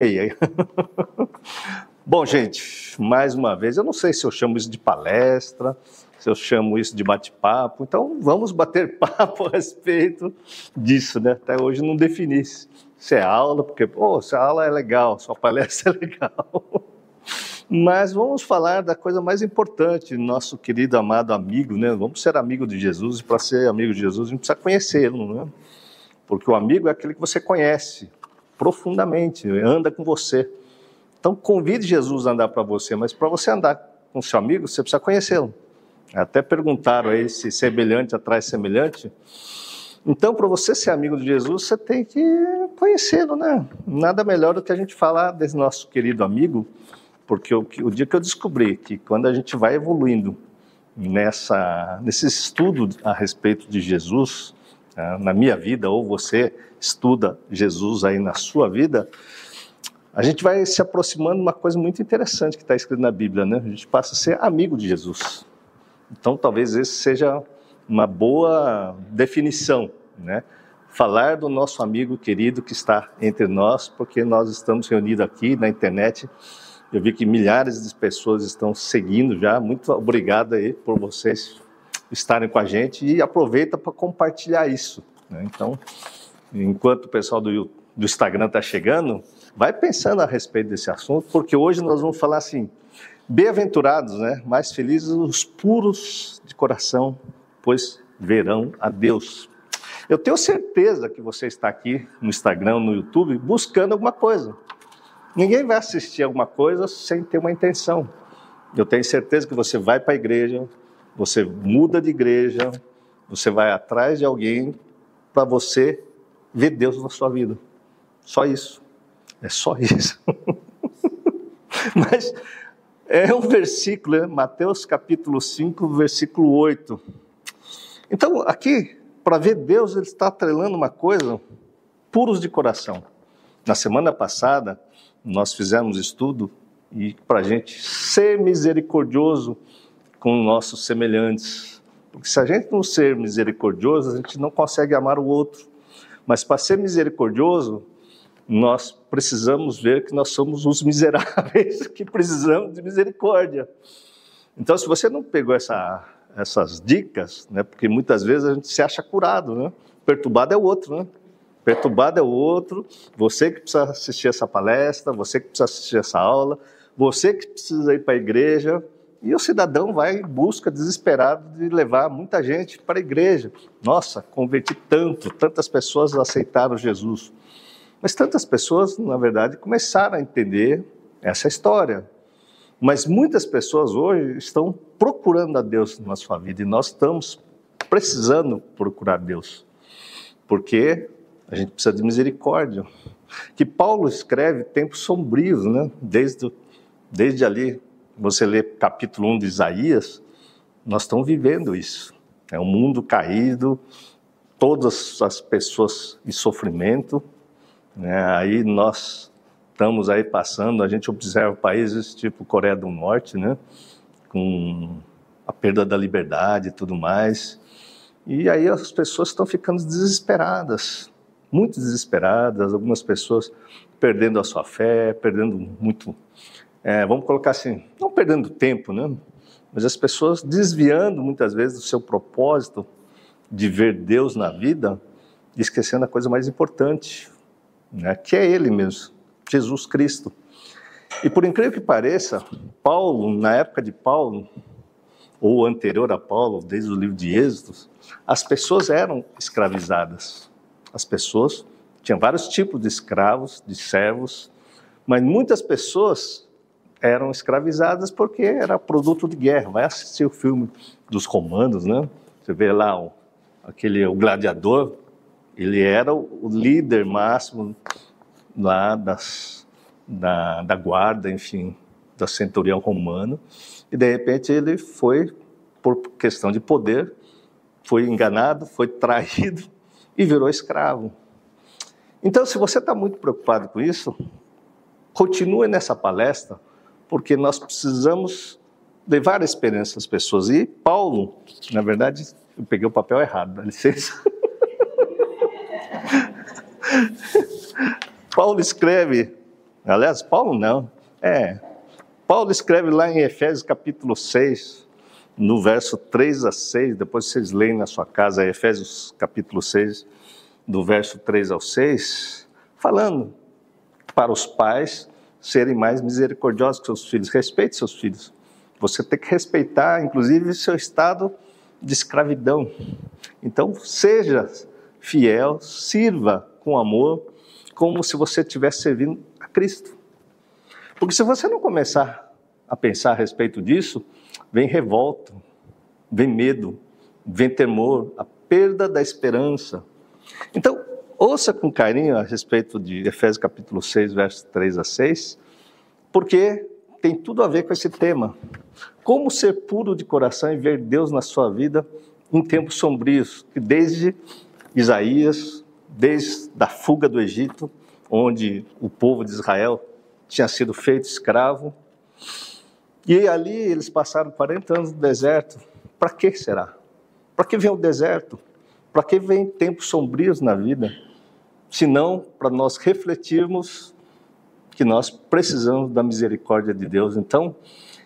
aí. Bom, gente, mais uma vez, eu não sei se eu chamo isso de palestra, se eu chamo isso de bate-papo, então vamos bater papo a respeito disso, né? Até hoje não defini se é aula, porque, pô, se a aula é legal, sua palestra é legal. Mas vamos falar da coisa mais importante, nosso querido amado amigo, né? Vamos ser amigo de Jesus, e para ser amigo de Jesus a gente precisa conhecê-lo, né? Porque o amigo é aquele que você conhece profundamente, anda com você. Então convide Jesus a andar para você, mas para você andar com seu amigo, você precisa conhecê-lo. Até perguntaram aí se semelhante atrai semelhante. Então, para você ser amigo de Jesus, você tem que conhecê-lo, né? Nada melhor do que a gente falar desse nosso querido amigo, porque o, o dia que eu descobri que quando a gente vai evoluindo nessa, nesse estudo a respeito de Jesus, né, na minha vida, ou você estuda Jesus aí na sua vida, a gente vai se aproximando de uma coisa muito interessante que está escrito na Bíblia, né? A gente passa a ser amigo de Jesus. Então, talvez esse seja uma boa definição, né? Falar do nosso amigo querido que está entre nós, porque nós estamos reunidos aqui na internet eu vi que milhares de pessoas estão seguindo já. Muito obrigado aí por vocês estarem com a gente e aproveita para compartilhar isso. Né? Então, enquanto o pessoal do, do Instagram está chegando, vai pensando a respeito desse assunto, porque hoje nós vamos falar assim: bem-aventurados, né? Mais felizes os puros de coração, pois verão a Deus. Eu tenho certeza que você está aqui no Instagram, no YouTube, buscando alguma coisa. Ninguém vai assistir alguma coisa sem ter uma intenção. Eu tenho certeza que você vai para a igreja, você muda de igreja, você vai atrás de alguém para você ver Deus na sua vida. Só isso. É só isso. Mas é um versículo, é Mateus capítulo 5, versículo 8. Então, aqui, para ver Deus, ele está atrelando uma coisa, puros de coração. Na semana passada, nós fizemos estudo e para a gente ser misericordioso com nossos semelhantes. Porque se a gente não ser misericordioso, a gente não consegue amar o outro. Mas para ser misericordioso, nós precisamos ver que nós somos os miseráveis que precisamos de misericórdia. Então, se você não pegou essa, essas dicas, né, porque muitas vezes a gente se acha curado, né? perturbado é o outro, né? Perturbado é o outro, você que precisa assistir essa palestra, você que precisa assistir essa aula, você que precisa ir para a igreja, e o cidadão vai em busca desesperado de levar muita gente para a igreja. Nossa, converti tanto, tantas pessoas aceitaram Jesus. Mas tantas pessoas, na verdade, começaram a entender essa história. Mas muitas pessoas hoje estão procurando a Deus na sua vida e nós estamos precisando procurar Deus. Porque a gente precisa de misericórdia. Que Paulo escreve tempos sombrios, né? Desde, desde ali, você lê capítulo 1 de Isaías, nós estamos vivendo isso. É um mundo caído, todas as pessoas em sofrimento, né? aí nós estamos aí passando, a gente observa países tipo Coreia do Norte, né? com a perda da liberdade e tudo mais, e aí as pessoas estão ficando desesperadas, muito desesperadas, algumas pessoas perdendo a sua fé, perdendo muito, é, vamos colocar assim, não perdendo tempo, né? Mas as pessoas desviando muitas vezes do seu propósito de ver Deus na vida esquecendo a coisa mais importante, né? que é Ele mesmo, Jesus Cristo. E por incrível que pareça, Paulo, na época de Paulo, ou anterior a Paulo, desde o livro de Êxodos, as pessoas eram escravizadas as pessoas, tinha vários tipos de escravos, de servos, mas muitas pessoas eram escravizadas porque era produto de guerra. Vai assistir o filme dos romanos, né? Você vê lá o, aquele o gladiador, ele era o líder máximo lá das, da, da guarda, enfim, da centurião romano, e de repente ele foi, por questão de poder, foi enganado, foi traído, e virou escravo. Então, se você está muito preocupado com isso, continue nessa palestra, porque nós precisamos levar a experiência às pessoas. E Paulo, na verdade, eu peguei o papel errado, dá licença. Paulo escreve Aliás, Paulo não. É. Paulo escreve lá em Efésios capítulo 6, no verso 3 a 6, depois vocês leem na sua casa, Efésios capítulo 6, do verso 3 ao 6, falando para os pais serem mais misericordiosos com seus filhos. Respeite seus filhos. Você tem que respeitar, inclusive, seu estado de escravidão. Então, seja fiel, sirva com amor, como se você estivesse servindo a Cristo. Porque se você não começar a pensar a respeito disso, vem revolta, vem medo, vem temor, a perda da esperança. Então, ouça com carinho a respeito de Efésios capítulo 6, versos 3 a 6, porque tem tudo a ver com esse tema. Como ser puro de coração e ver Deus na sua vida em tempos sombrios, que desde Isaías, desde a fuga do Egito, onde o povo de Israel tinha sido feito escravo, e ali eles passaram 40 anos no deserto. Para que será? Para que vem o deserto? Para que vem tempos sombrios na vida? Senão para nós refletirmos que nós precisamos da misericórdia de Deus. Então,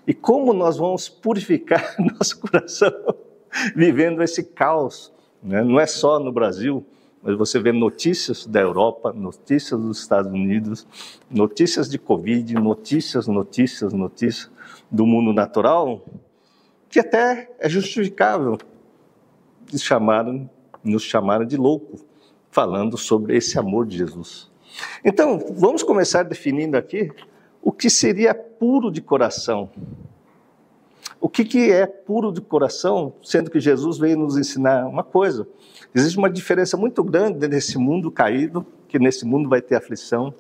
e como nós vamos purificar nosso coração vivendo esse caos? Né? Não é só no Brasil, mas você vê notícias da Europa, notícias dos Estados Unidos, notícias de Covid, notícias, notícias, notícias do mundo natural, que até é justificável chamaram, nos chamaram de louco, falando sobre esse amor de Jesus. Então, vamos começar definindo aqui o que seria puro de coração. O que, que é puro de coração, sendo que Jesus veio nos ensinar uma coisa. Existe uma diferença muito grande nesse mundo caído, que nesse mundo vai ter aflição,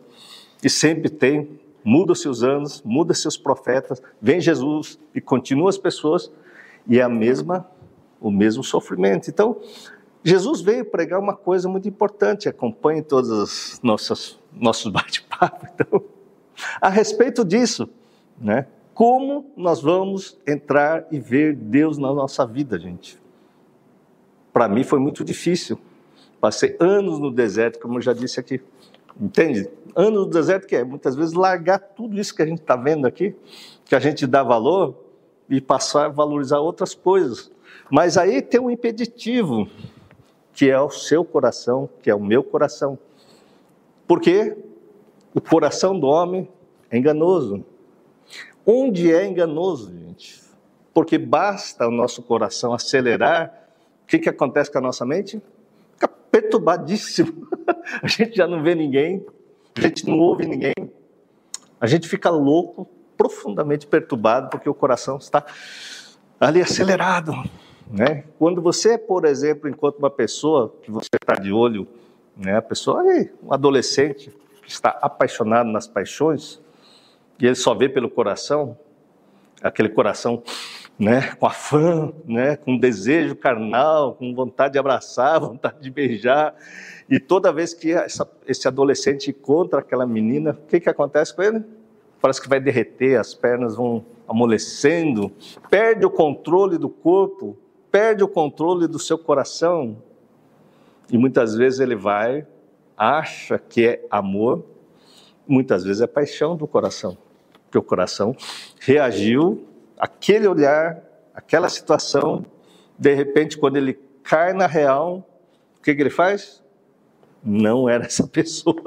e sempre tem, muda-se os anos, muda-se os profetas, vem Jesus e continua as pessoas e é a mesma o mesmo sofrimento. Então, Jesus veio pregar uma coisa muito importante, acompanhe todos os nossos nossos bate-papos, então, a respeito disso, né? Como nós vamos entrar e ver Deus na nossa vida, gente? Para mim foi muito difícil. Passei anos no deserto, como eu já disse aqui. Entende? Ano no deserto que é muitas vezes largar tudo isso que a gente está vendo aqui, que a gente dá valor, e passar a valorizar outras coisas. Mas aí tem um impeditivo, que é o seu coração, que é o meu coração. Porque o coração do homem é enganoso. Onde é enganoso, gente? Porque basta o nosso coração acelerar, o que, que acontece com a nossa mente? Fica perturbadíssimo. a gente já não vê ninguém, a gente não ouve ninguém, a gente fica louco, profundamente perturbado, porque o coração está ali acelerado. Né? Quando você, por exemplo, encontra uma pessoa que você está de olho, né? a pessoa aí, um adolescente que está apaixonado nas paixões, e ele só vê pelo coração, aquele coração né, com afã, né, com desejo carnal, com vontade de abraçar, vontade de beijar. E toda vez que essa, esse adolescente encontra aquela menina, o que, que acontece com ele? Parece que vai derreter, as pernas vão amolecendo, perde o controle do corpo, perde o controle do seu coração. E muitas vezes ele vai, acha que é amor, muitas vezes é paixão do coração, porque o coração reagiu aquele olhar, aquela situação, de repente, quando ele cai na real, o que, que ele faz? Não era essa pessoa.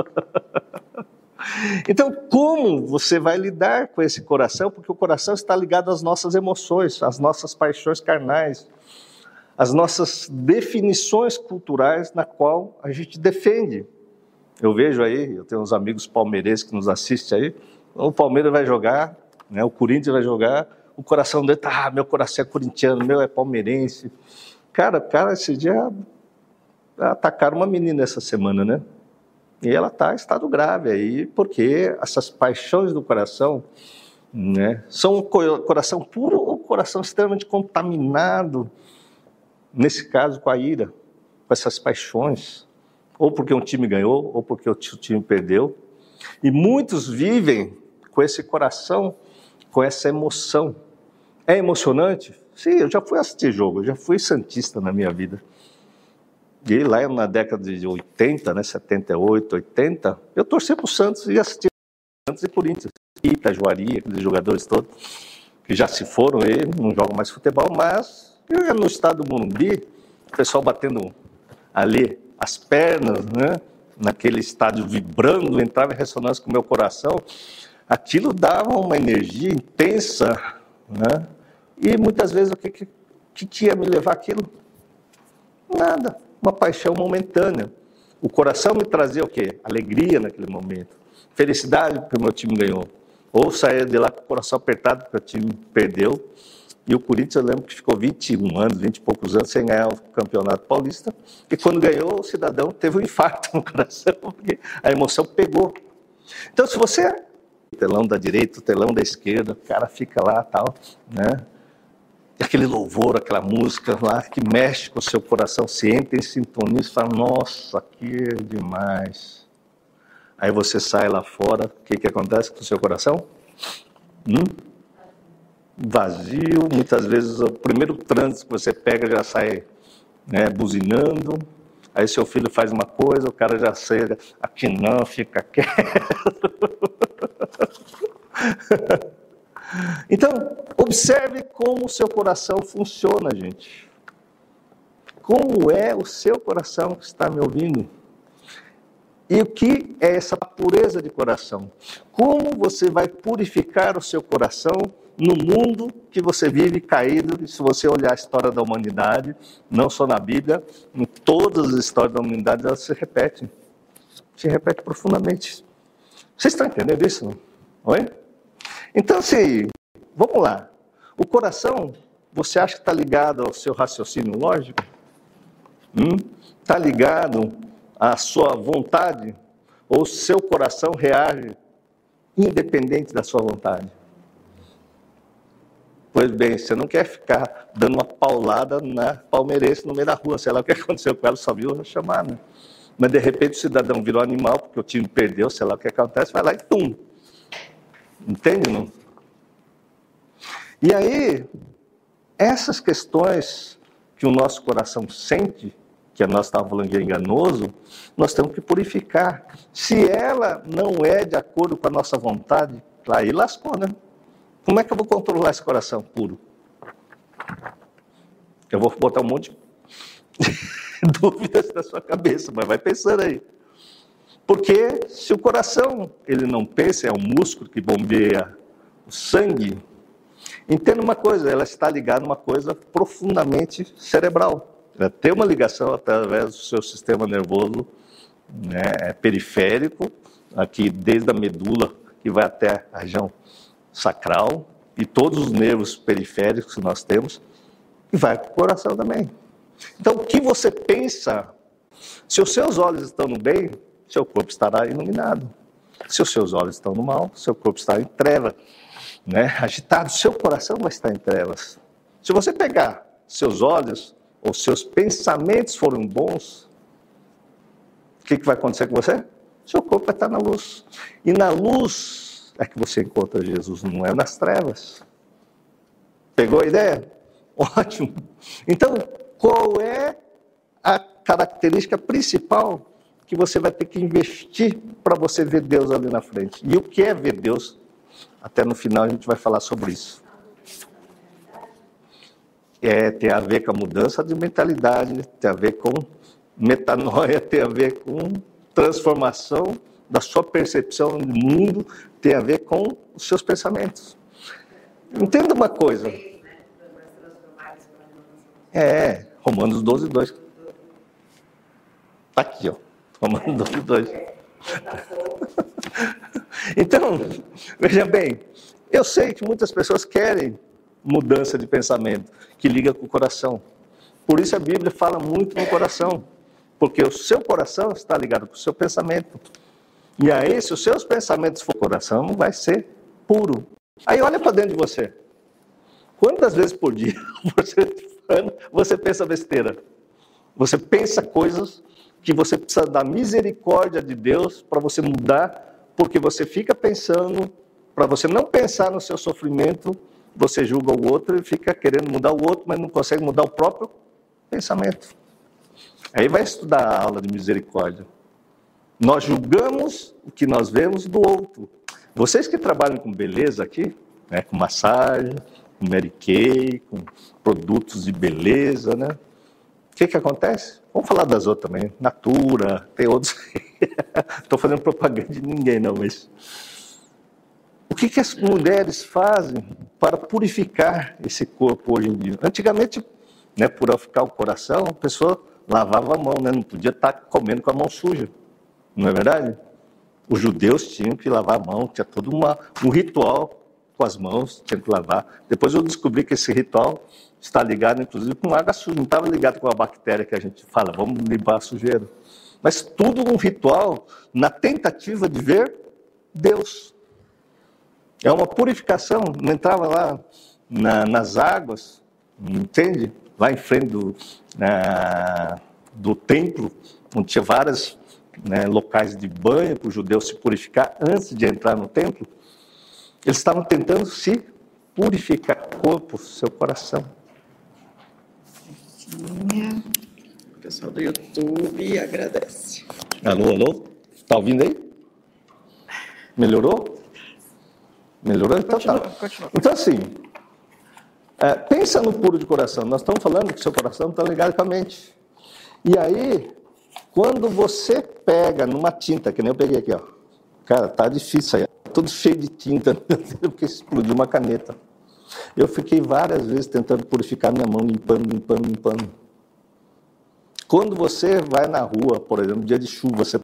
então, como você vai lidar com esse coração? Porque o coração está ligado às nossas emoções, às nossas paixões carnais, às nossas definições culturais na qual a gente defende. Eu vejo aí, eu tenho uns amigos palmeirenses que nos assistem aí, o Palmeiras vai jogar, né, o Corinthians vai jogar, o coração dele tá, ah, meu coração é corintiano, meu é palmeirense. Cara, cara, esse dia atacaram uma menina essa semana, né? E ela está em estado grave aí, porque essas paixões do coração, né, são um coração puro ou coração extremamente contaminado, nesse caso com a ira, com essas paixões, ou porque um time ganhou, ou porque o time perdeu. E muitos vivem com esse coração, com essa emoção. É emocionante? Sim, eu já fui assistir jogo, eu já fui santista na minha vida. E lá na década de 80, né, 78, 80, eu torci para o Santos e assisti Santos e Corinthians. Itajuari, aqueles jogadores todos, que já se foram, ele não joga mais futebol, mas no estado do Morumbi, o pessoal batendo ali as pernas, né? naquele estádio vibrando, entrava em ressonância com o meu coração, aquilo dava uma energia intensa, né? E muitas vezes o que, que, que ia me levar aquilo? Nada, uma paixão momentânea. O coração me trazia o quê? Alegria naquele momento, felicidade porque o meu time ganhou. Ou sair de lá com o coração apertado porque o time perdeu. E o Corinthians, eu lembro que ficou 21 anos, 20 e poucos anos sem ganhar o Campeonato Paulista. E quando ganhou, o cidadão teve um infarto no coração, porque a emoção pegou. Então, se você telão da direita, telão da esquerda, o cara fica lá tal, né? E aquele louvor, aquela música lá que mexe com o seu coração, se entra em sintonia e fala, nossa, que é demais. Aí você sai lá fora, o que, que acontece com o seu coração? Hum? Vazio, muitas vezes o primeiro trânsito que você pega já sai né, buzinando, aí seu filho faz uma coisa, o cara já sai, aqui não, fica quieto. Então, observe como o seu coração funciona, gente. Como é o seu coração que está me ouvindo? E o que é essa pureza de coração? Como você vai purificar o seu coração no mundo que você vive caído? E se você olhar a história da humanidade, não só na Bíblia, em todas as histórias da humanidade, elas se repetem. Se repete profundamente. Vocês estão entendendo isso? Oi? Então, assim, vamos lá. O coração, você acha que está ligado ao seu raciocínio lógico? Está hum? ligado à sua vontade? Ou seu coração reage independente da sua vontade? Pois bem, você não quer ficar dando uma paulada na palmeirense no meio da rua, sei lá o que aconteceu com ela, só viu chamar, né? Mas de repente o cidadão virou animal, porque o time perdeu, sei lá o que acontece, vai lá e tum, Entende, não? E aí, essas questões que o nosso coração sente, que a nós estávamos falando de enganoso, nós temos que purificar. Se ela não é de acordo com a nossa vontade, aí lascou, né? Como é que eu vou controlar esse coração puro? Eu vou botar um monte de dúvidas na sua cabeça, mas vai pensando aí. Porque se o coração ele não pensa, é um músculo que bombeia o sangue, entenda uma coisa, ela está ligada a uma coisa profundamente cerebral. Ela tem uma ligação através do seu sistema nervoso né, periférico, aqui desde a medula, que vai até a região sacral, e todos os nervos periféricos que nós temos, e vai para o coração também. Então, o que você pensa, se os seus olhos estão no bem, seu corpo estará iluminado. Se os seus olhos estão no mal, seu corpo está em trevas, né? agitado, seu coração vai estar em trevas. Se você pegar seus olhos ou seus pensamentos forem bons, o que, que vai acontecer com você? Seu corpo vai estar na luz. E na luz é que você encontra Jesus, não é nas trevas. Pegou a ideia? Ótimo. Então, qual é a característica principal que você vai ter que investir para você ver Deus ali na frente. E o que é ver Deus? Até no final a gente vai falar sobre isso. É, tem a ver com a mudança de mentalidade, tem a ver com metanoia, tem a ver com transformação da sua percepção do mundo, tem a ver com os seus pensamentos. Entenda uma coisa. É, Romanos 12, 2. Está aqui, ó. Comando dois. Então, veja bem, eu sei que muitas pessoas querem mudança de pensamento, que liga com o coração. Por isso a Bíblia fala muito no coração, porque o seu coração está ligado com o seu pensamento. E aí, se os seus pensamentos for coração, vai ser puro. Aí olha para dentro de você. Quantas vezes por dia você, você pensa besteira? Você pensa coisas que você precisa da misericórdia de Deus para você mudar, porque você fica pensando, para você não pensar no seu sofrimento, você julga o outro e fica querendo mudar o outro, mas não consegue mudar o próprio pensamento. Aí vai estudar a aula de misericórdia. Nós julgamos o que nós vemos do outro, Vocês que trabalham com beleza aqui, né, com massagem, com Mary Kay, com produtos de beleza, né? O que, que acontece? Vamos falar das outras também. Natura, tem outros. Estou fazendo propaganda de ninguém, não, mas. O que, que as mulheres fazem para purificar esse corpo hoje em dia? Antigamente, né, purificar o coração, a pessoa lavava a mão, né? não podia estar comendo com a mão suja. Não é verdade? Os judeus tinham que lavar a mão, tinha todo uma, um ritual com as mãos, tinha que lavar. Depois eu descobri que esse ritual está ligado, inclusive, com água suja, não estava ligado com a bactéria que a gente fala, vamos limpar a sujeira. Mas tudo um ritual na tentativa de ver Deus. É uma purificação, não entrava lá na, nas águas, entende? Lá em frente do, na, do templo, onde tinha vários né, locais de banho para o judeu se purificar antes de entrar no templo. Eles estavam tentando se purificar o corpo, seu coração. O pessoal do YouTube agradece. Alô, alô? Está ouvindo aí? Melhorou? Melhorou? Então Continua, tá. continua. Então, assim, é, pensa no puro de coração. Nós estamos falando que seu coração está ligado com a mente. E aí, quando você pega numa tinta, que nem eu peguei aqui, ó. Cara, tá difícil aí. Tudo cheio de tinta, porque explodiu uma caneta. Eu fiquei várias vezes tentando purificar minha mão, limpando, limpando, limpando. Quando você vai na rua, por exemplo, dia de chuva, você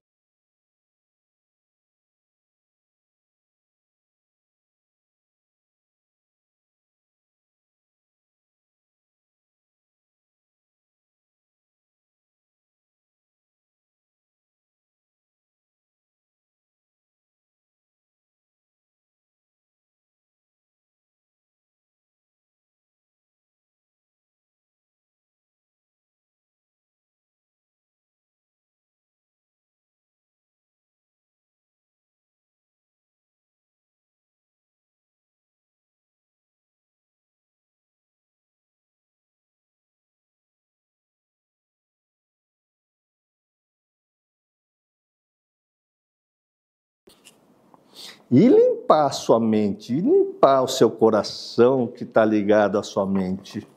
E limpar a sua mente, e limpar o seu coração que está ligado à sua mente.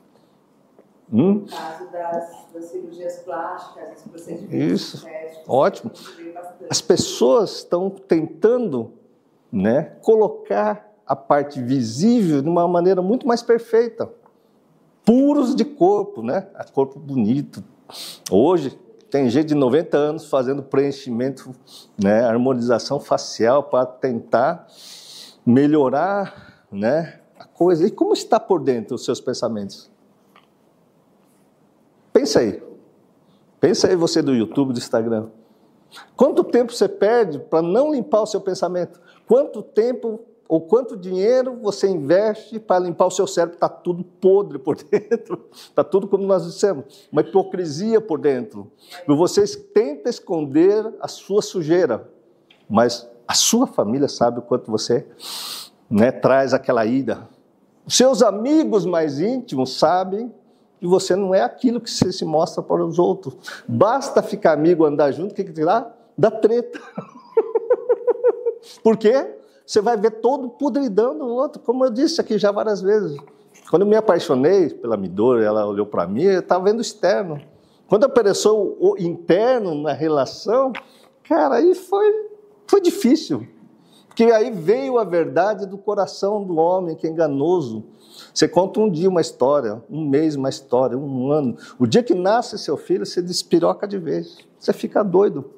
Hum? No caso das, das cirurgias plásticas, dos procedimentos Isso. estéticos, Ótimo. As pessoas estão tentando né, colocar a parte visível de uma maneira muito mais perfeita. Puros de corpo, né? A corpo bonito. Hoje tem gente de 90 anos fazendo preenchimento, né, harmonização facial para tentar melhorar, né, a coisa. E como está por dentro os seus pensamentos? Pensa aí. Pensa aí você do YouTube, do Instagram. Quanto tempo você perde para não limpar o seu pensamento? Quanto tempo ou quanto dinheiro você investe para limpar o seu cérebro? Está tudo podre por dentro. Está tudo como nós dissemos, uma hipocrisia por dentro. Vocês tentam esconder a sua sujeira, mas a sua família sabe o quanto você né, traz aquela ida. Os seus amigos mais íntimos sabem que você não é aquilo que você se mostra para os outros. Basta ficar amigo, andar junto, o que, que dirá? Dá treta. Por quê? Você vai ver todo podridão do outro, como eu disse aqui já várias vezes. Quando eu me apaixonei pela Midori, ela olhou para mim, eu estava vendo o externo. Quando apareceu o interno na relação, cara, aí foi, foi difícil. Porque aí veio a verdade do coração do homem, que é enganoso. Você conta um dia uma história, um mês uma história, um ano. O dia que nasce seu filho, você despiroca de vez. Você fica doido.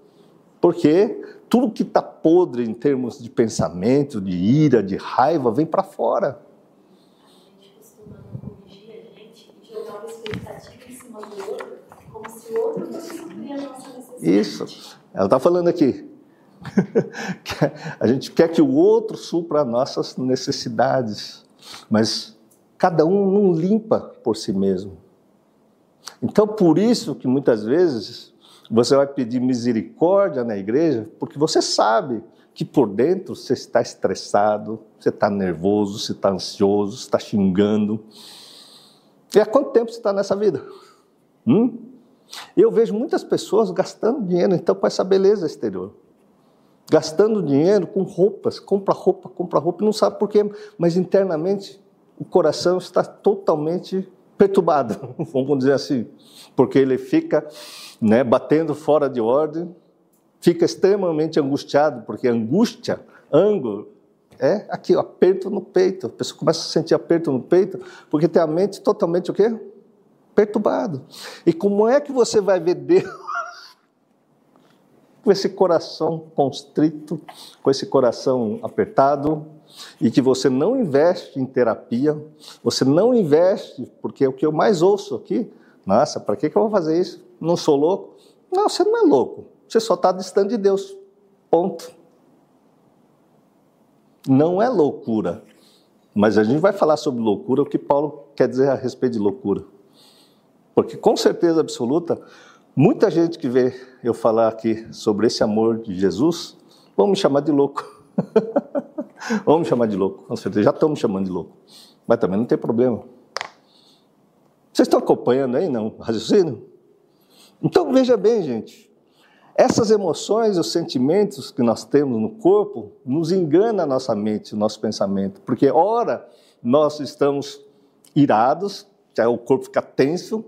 Porque tudo que está podre em termos de pensamento, de ira, de raiva, vem para fora. Isso. Ela está falando aqui. a gente quer que o outro supra as nossas necessidades, mas cada um não limpa por si mesmo. Então, por isso que muitas vezes você vai pedir misericórdia na igreja, porque você sabe que por dentro você está estressado, você está nervoso, você está ansioso, você está xingando. E há quanto tempo você está nessa vida? Hum? Eu vejo muitas pessoas gastando dinheiro então com essa beleza exterior. gastando dinheiro com roupas, compra roupa, compra roupa, não sabe por quê, mas internamente o coração está totalmente perturbado, vamos dizer assim, porque ele fica né, batendo fora de ordem, fica extremamente angustiado, porque angústia, ângulo, é aqui, ó, aperto no peito. A pessoa começa a sentir aperto no peito, porque tem a mente totalmente o quê? Perturbado. E como é que você vai ver Deus com esse coração constrito, com esse coração apertado, e que você não investe em terapia, você não investe, porque é o que eu mais ouço aqui, nossa, para que, que eu vou fazer isso? Não sou louco? Não, você não é louco, você só está distante de Deus. Ponto. Não é loucura. Mas a gente vai falar sobre loucura, o que Paulo quer dizer a respeito de loucura. Porque com certeza absoluta, muita gente que vê eu falar aqui sobre esse amor de Jesus, vão me chamar de louco. vão me chamar de louco, com certeza. Já estão me chamando de louco. Mas também não tem problema. Vocês estão acompanhando aí, não? Raciocínio? Então veja bem, gente. Essas emoções, os sentimentos que nós temos no corpo, nos engana a nossa mente, o nosso pensamento. Porque, ora, nós estamos irados, que o corpo fica tenso,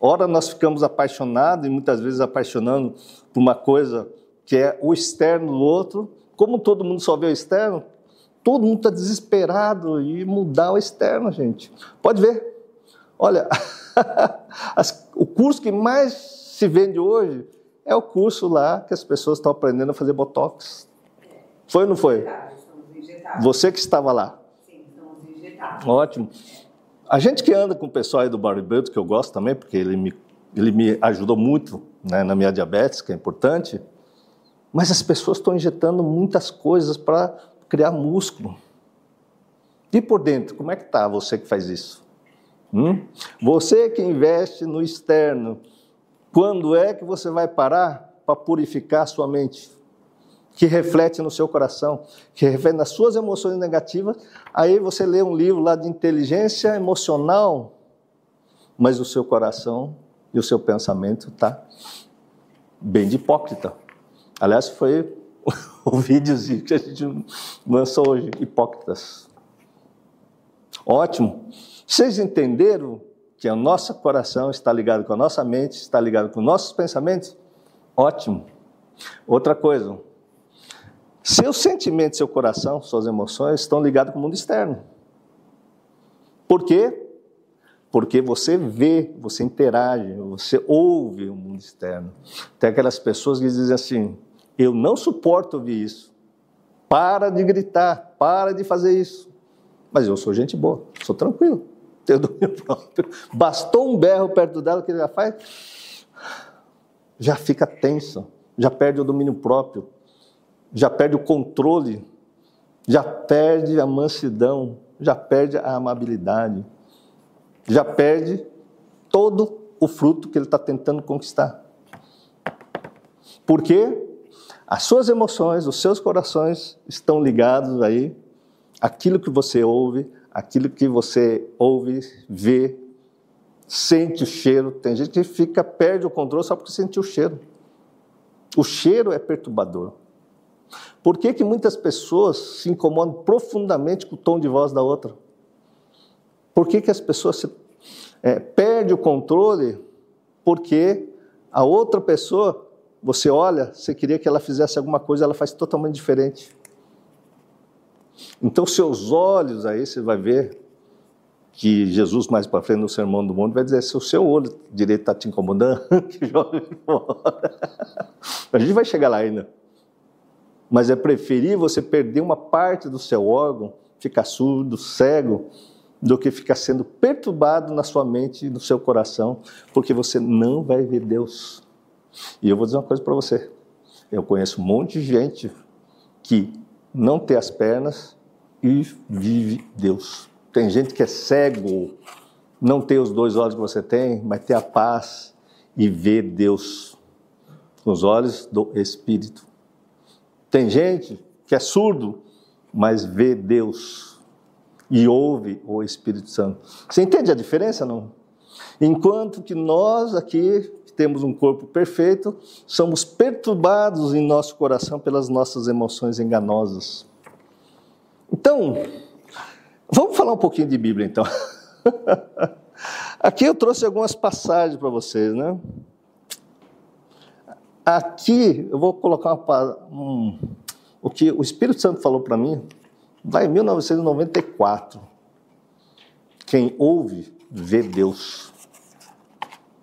ora, nós ficamos apaixonados, e muitas vezes apaixonando por uma coisa que é o externo do outro. Como todo mundo só vê o externo, todo mundo está desesperado e mudar o externo, gente. Pode ver. Olha, o curso que mais se vende hoje é o curso lá que as pessoas estão aprendendo a fazer botox. Foi ou não foi? Você que estava lá. Sim. Ótimo. A gente que anda com o pessoal aí do bodybuilding, que eu gosto também, porque ele me, ele me ajudou muito né, na minha diabetes, que é importante, mas as pessoas estão injetando muitas coisas para criar músculo. E por dentro, como é que está você que faz isso? Hum? Você que investe no externo, quando é que você vai parar para purificar sua mente? Que reflete no seu coração, que reflete nas suas emoções negativas. Aí você lê um livro lá de inteligência emocional, mas o seu coração e o seu pensamento está bem de hipócrita. Aliás, foi o vídeo que a gente lançou hoje, hipócritas. Ótimo. Vocês entenderam que o nosso coração está ligado com a nossa mente, está ligado com nossos pensamentos, ótimo. Outra coisa, seus sentimentos, seu coração, suas emoções estão ligados com o mundo externo. Por quê? Porque você vê, você interage, você ouve o mundo externo. Tem aquelas pessoas que dizem assim: eu não suporto ouvir isso. Para de gritar, para de fazer isso. Mas eu sou gente boa, sou tranquilo ter domínio próprio. Bastou um berro perto dela que ele já faz, já fica tenso, já perde o domínio próprio, já perde o controle, já perde a mansidão, já perde a amabilidade, já perde todo o fruto que ele está tentando conquistar. Porque as suas emoções, os seus corações estão ligados aí àquilo que você ouve, aquilo que você ouve, vê, sente o cheiro. Tem gente que fica, perde o controle só porque sentiu o cheiro. O cheiro é perturbador. Por que, que muitas pessoas se incomodam profundamente com o tom de voz da outra? Por que, que as pessoas se, é, perdem o controle porque a outra pessoa, você olha, você queria que ela fizesse alguma coisa, ela faz totalmente diferente. Então, seus olhos, aí você vai ver que Jesus, mais para frente no Sermão do Monte, vai dizer: se o seu olho direito está te incomodando, que jogue fora. A gente vai chegar lá ainda. Mas é preferir você perder uma parte do seu órgão, ficar surdo, cego, do que ficar sendo perturbado na sua mente e no seu coração, porque você não vai ver Deus. E eu vou dizer uma coisa para você. Eu conheço um monte de gente que não ter as pernas e vive Deus. Tem gente que é cego, não tem os dois olhos que você tem, mas tem a paz e vê Deus com os olhos do Espírito. Tem gente que é surdo, mas vê Deus e ouve o Espírito Santo. Você entende a diferença, não? Enquanto que nós aqui temos um corpo perfeito, somos perturbados em nosso coração pelas nossas emoções enganosas. Então, vamos falar um pouquinho de Bíblia então. Aqui eu trouxe algumas passagens para vocês, né? Aqui eu vou colocar uma, um, o que o Espírito Santo falou para mim, lá em 1994. Quem ouve, vê Deus.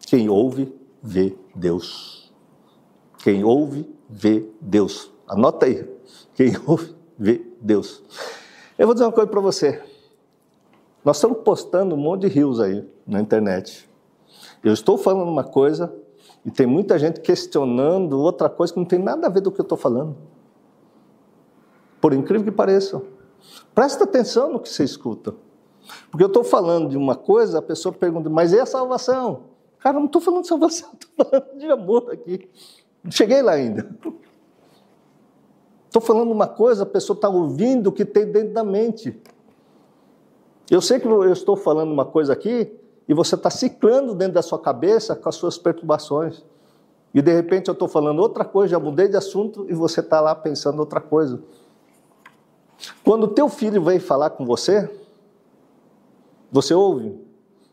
Quem ouve, vê Deus. Quem ouve, vê Deus. Anota aí. Quem ouve, vê Deus. Eu vou dizer uma coisa para você. Nós estamos postando um monte de rios aí na internet. Eu estou falando uma coisa e tem muita gente questionando outra coisa que não tem nada a ver do que eu estou falando. Por incrível que pareça. Presta atenção no que você escuta. Porque eu estou falando de uma coisa, a pessoa pergunta, mas e a salvação? Cara, não estou falando de salvação, estou falando de amor aqui. Não cheguei lá ainda. Estou falando uma coisa, a pessoa está ouvindo o que tem dentro da mente. Eu sei que eu estou falando uma coisa aqui e você está ciclando dentro da sua cabeça com as suas perturbações. E de repente eu estou falando outra coisa, já mudei de assunto e você está lá pensando outra coisa. Quando o teu filho vem falar com você, você ouve?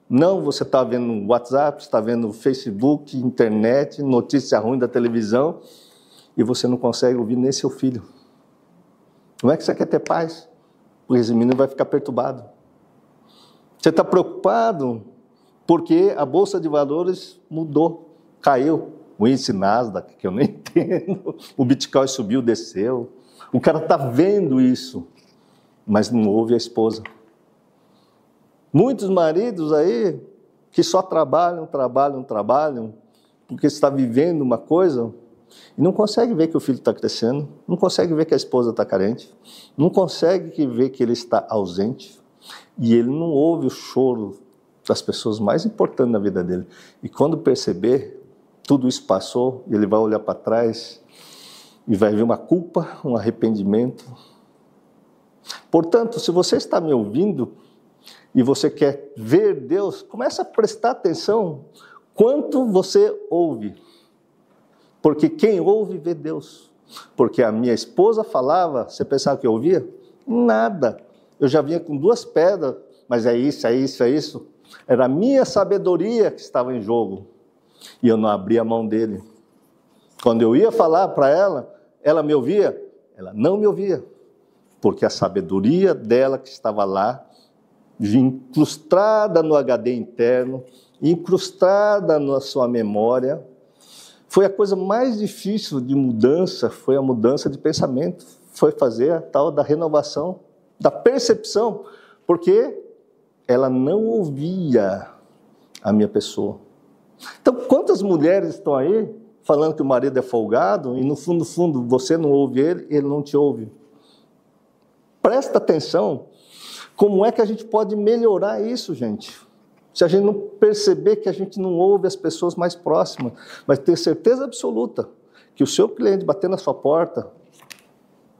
Não, você está vendo WhatsApp, está vendo Facebook, internet, notícia ruim da televisão e você não consegue ouvir nem seu filho. Como é que você quer ter paz? Porque esse menino vai ficar perturbado. Você está preocupado porque a bolsa de valores mudou, caiu. O índice Nasdaq, que eu nem entendo, o Bitcoin subiu, desceu. O cara está vendo isso, mas não ouve a esposa. Muitos maridos aí que só trabalham, trabalham, trabalham, porque está vivendo uma coisa e não consegue ver que o filho está crescendo, não consegue ver que a esposa está carente, não consegue ver que ele está ausente e ele não ouve o choro das pessoas mais importantes na vida dele. E quando perceber, tudo isso passou, ele vai olhar para trás e vai ver uma culpa, um arrependimento. Portanto, se você está me ouvindo, e você quer ver Deus, comece a prestar atenção quanto você ouve. Porque quem ouve vê Deus. Porque a minha esposa falava, você pensava que eu ouvia? Nada. Eu já vinha com duas pedras, mas é isso, é isso, é isso. Era a minha sabedoria que estava em jogo. E eu não abria a mão dele. Quando eu ia falar para ela, ela me ouvia? Ela não me ouvia. Porque a sabedoria dela que estava lá incrustada no HD interno, incrustada na sua memória. Foi a coisa mais difícil de mudança, foi a mudança de pensamento, foi fazer a tal da renovação da percepção, porque ela não ouvia a minha pessoa. Então, quantas mulheres estão aí falando que o marido é folgado e no fundo, no fundo, você não ouve ele, ele não te ouve? Presta atenção como é que a gente pode melhorar isso, gente? Se a gente não perceber que a gente não ouve as pessoas mais próximas, mas ter certeza absoluta que o seu cliente bater na sua porta,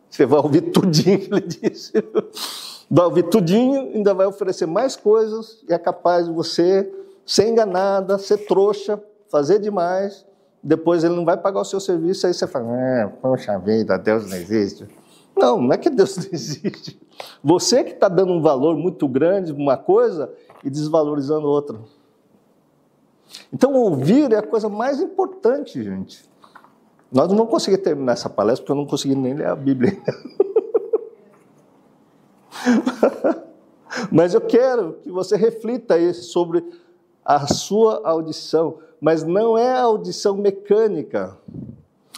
você vai ouvir tudinho que ele disse. Vai ouvir tudinho, ainda vai oferecer mais coisas e é capaz de você ser enganada, ser trouxa, fazer demais. Depois ele não vai pagar o seu serviço, aí você fala, ah, poxa vida, Deus não existe. Não, não é que Deus não existe. Você que está dando um valor muito grande uma coisa e desvalorizando outra. Então, ouvir é a coisa mais importante, gente. Nós não vamos conseguir terminar essa palestra porque eu não consegui nem ler a Bíblia. Mas eu quero que você reflita sobre a sua audição, mas não é audição mecânica.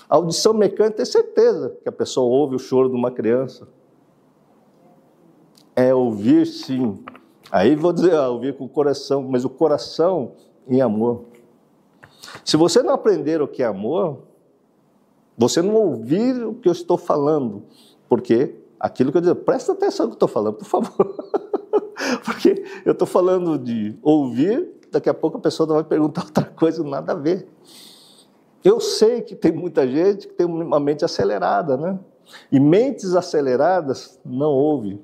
A audição mecânica tem certeza que a pessoa ouve o choro de uma criança. É ouvir sim. Aí vou dizer, ah, ouvir com o coração, mas o coração em amor. Se você não aprender o que é amor, você não ouvir o que eu estou falando, porque aquilo que eu digo, presta atenção no que eu estou falando, por favor. porque eu estou falando de ouvir, daqui a pouco a pessoa vai perguntar outra coisa, nada a ver. Eu sei que tem muita gente que tem uma mente acelerada, né? E mentes aceleradas não ouvem.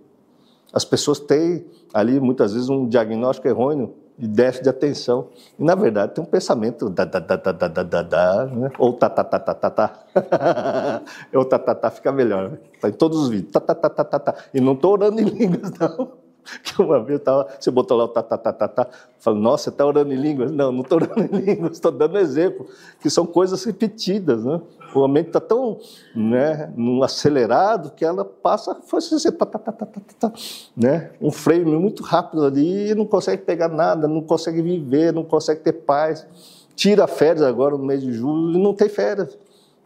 As pessoas têm ali muitas vezes um diagnóstico errôneo de déficit de atenção. E, na verdade, tem um pensamento da, da, da, da, da, da, da, né? ou tá, tá, tá, tá, tá, tá. ou tá, tá, tá, fica melhor. Está em todos os vídeos. Tá, tá, tá, tá, tá, tá. E não estou orando em línguas, não. Que uma vez tava, você botou lá o tá, tá, tá, tá, tá. Falei, nossa, está orando em línguas? Não, não estou orando em línguas, estou dando exemplo, que são coisas repetidas, né? O mente está tão né, acelerado que ela passa, faz assim, tá, né? um frame muito rápido ali e não consegue pegar nada, não consegue viver, não consegue ter paz. Tira férias agora no mês de julho e não tem férias,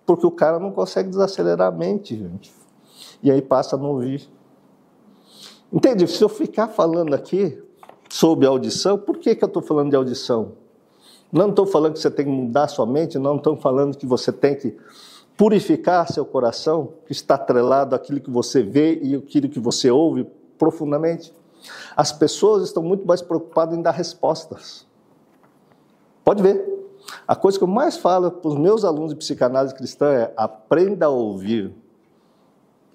porque o cara não consegue desacelerar a mente, gente. E aí passa a não ouvir. Entende? Se eu ficar falando aqui sobre audição, por que, que eu estou falando de audição? Não estou falando que você tem que mudar sua mente, não estou falando que você tem que purificar seu coração, que está atrelado àquilo que você vê e aquilo que você ouve profundamente. As pessoas estão muito mais preocupadas em dar respostas. Pode ver. A coisa que eu mais falo para os meus alunos de psicanálise cristã é aprenda a ouvir.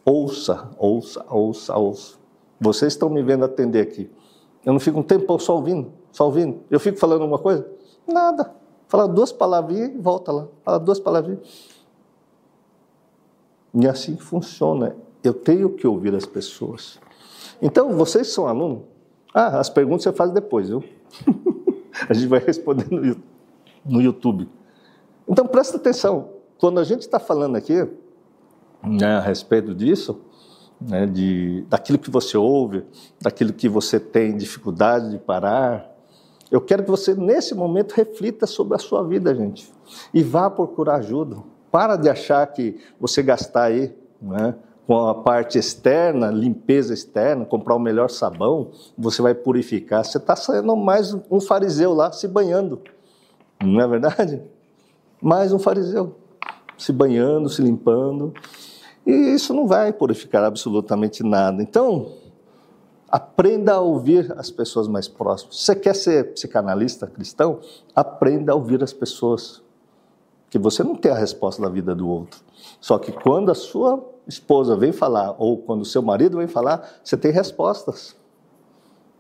Ouça, ouça, ouça, ouça. Vocês estão me vendo atender aqui. Eu não fico um tempo só ouvindo, só ouvindo. Eu fico falando alguma coisa? Nada. Fala duas palavrinhas e volta lá. Fala duas palavrinhas. E assim funciona. Eu tenho que ouvir as pessoas. Então, vocês são alunos? Ah, as perguntas você faz depois, viu? a gente vai responder no YouTube. Então, presta atenção. Quando a gente está falando aqui né, a respeito disso, né, de, daquilo que você ouve, daquilo que você tem dificuldade de parar, eu quero que você, nesse momento, reflita sobre a sua vida, gente. E vá procurar ajuda. Para de achar que você gastar aí né, com a parte externa, limpeza externa, comprar o melhor sabão, você vai purificar. Você está sendo mais um fariseu lá se banhando. Não é verdade? Mais um fariseu se banhando, se limpando. E isso não vai purificar absolutamente nada. Então, Aprenda a ouvir as pessoas mais próximas. Você quer ser psicanalista cristão? Aprenda a ouvir as pessoas. Que você não tem a resposta da vida do outro. Só que quando a sua esposa vem falar, ou quando o seu marido vem falar, você tem respostas.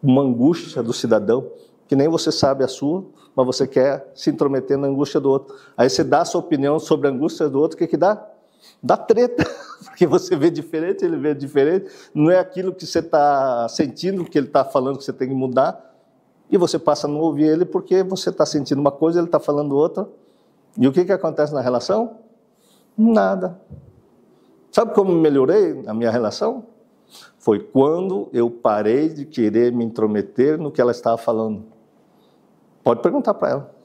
Uma angústia do cidadão, que nem você sabe a sua, mas você quer se intrometer na angústia do outro. Aí você dá a sua opinião sobre a angústia do outro, o que, que dá? Dá treta. porque você vê diferente, ele vê diferente, não é aquilo que você está sentindo, que ele está falando que você tem que mudar, e você passa a não ouvir ele porque você está sentindo uma coisa, ele está falando outra. E o que, que acontece na relação? Nada. Sabe como melhorei a minha relação? Foi quando eu parei de querer me intrometer no que ela estava falando. Pode perguntar para ela.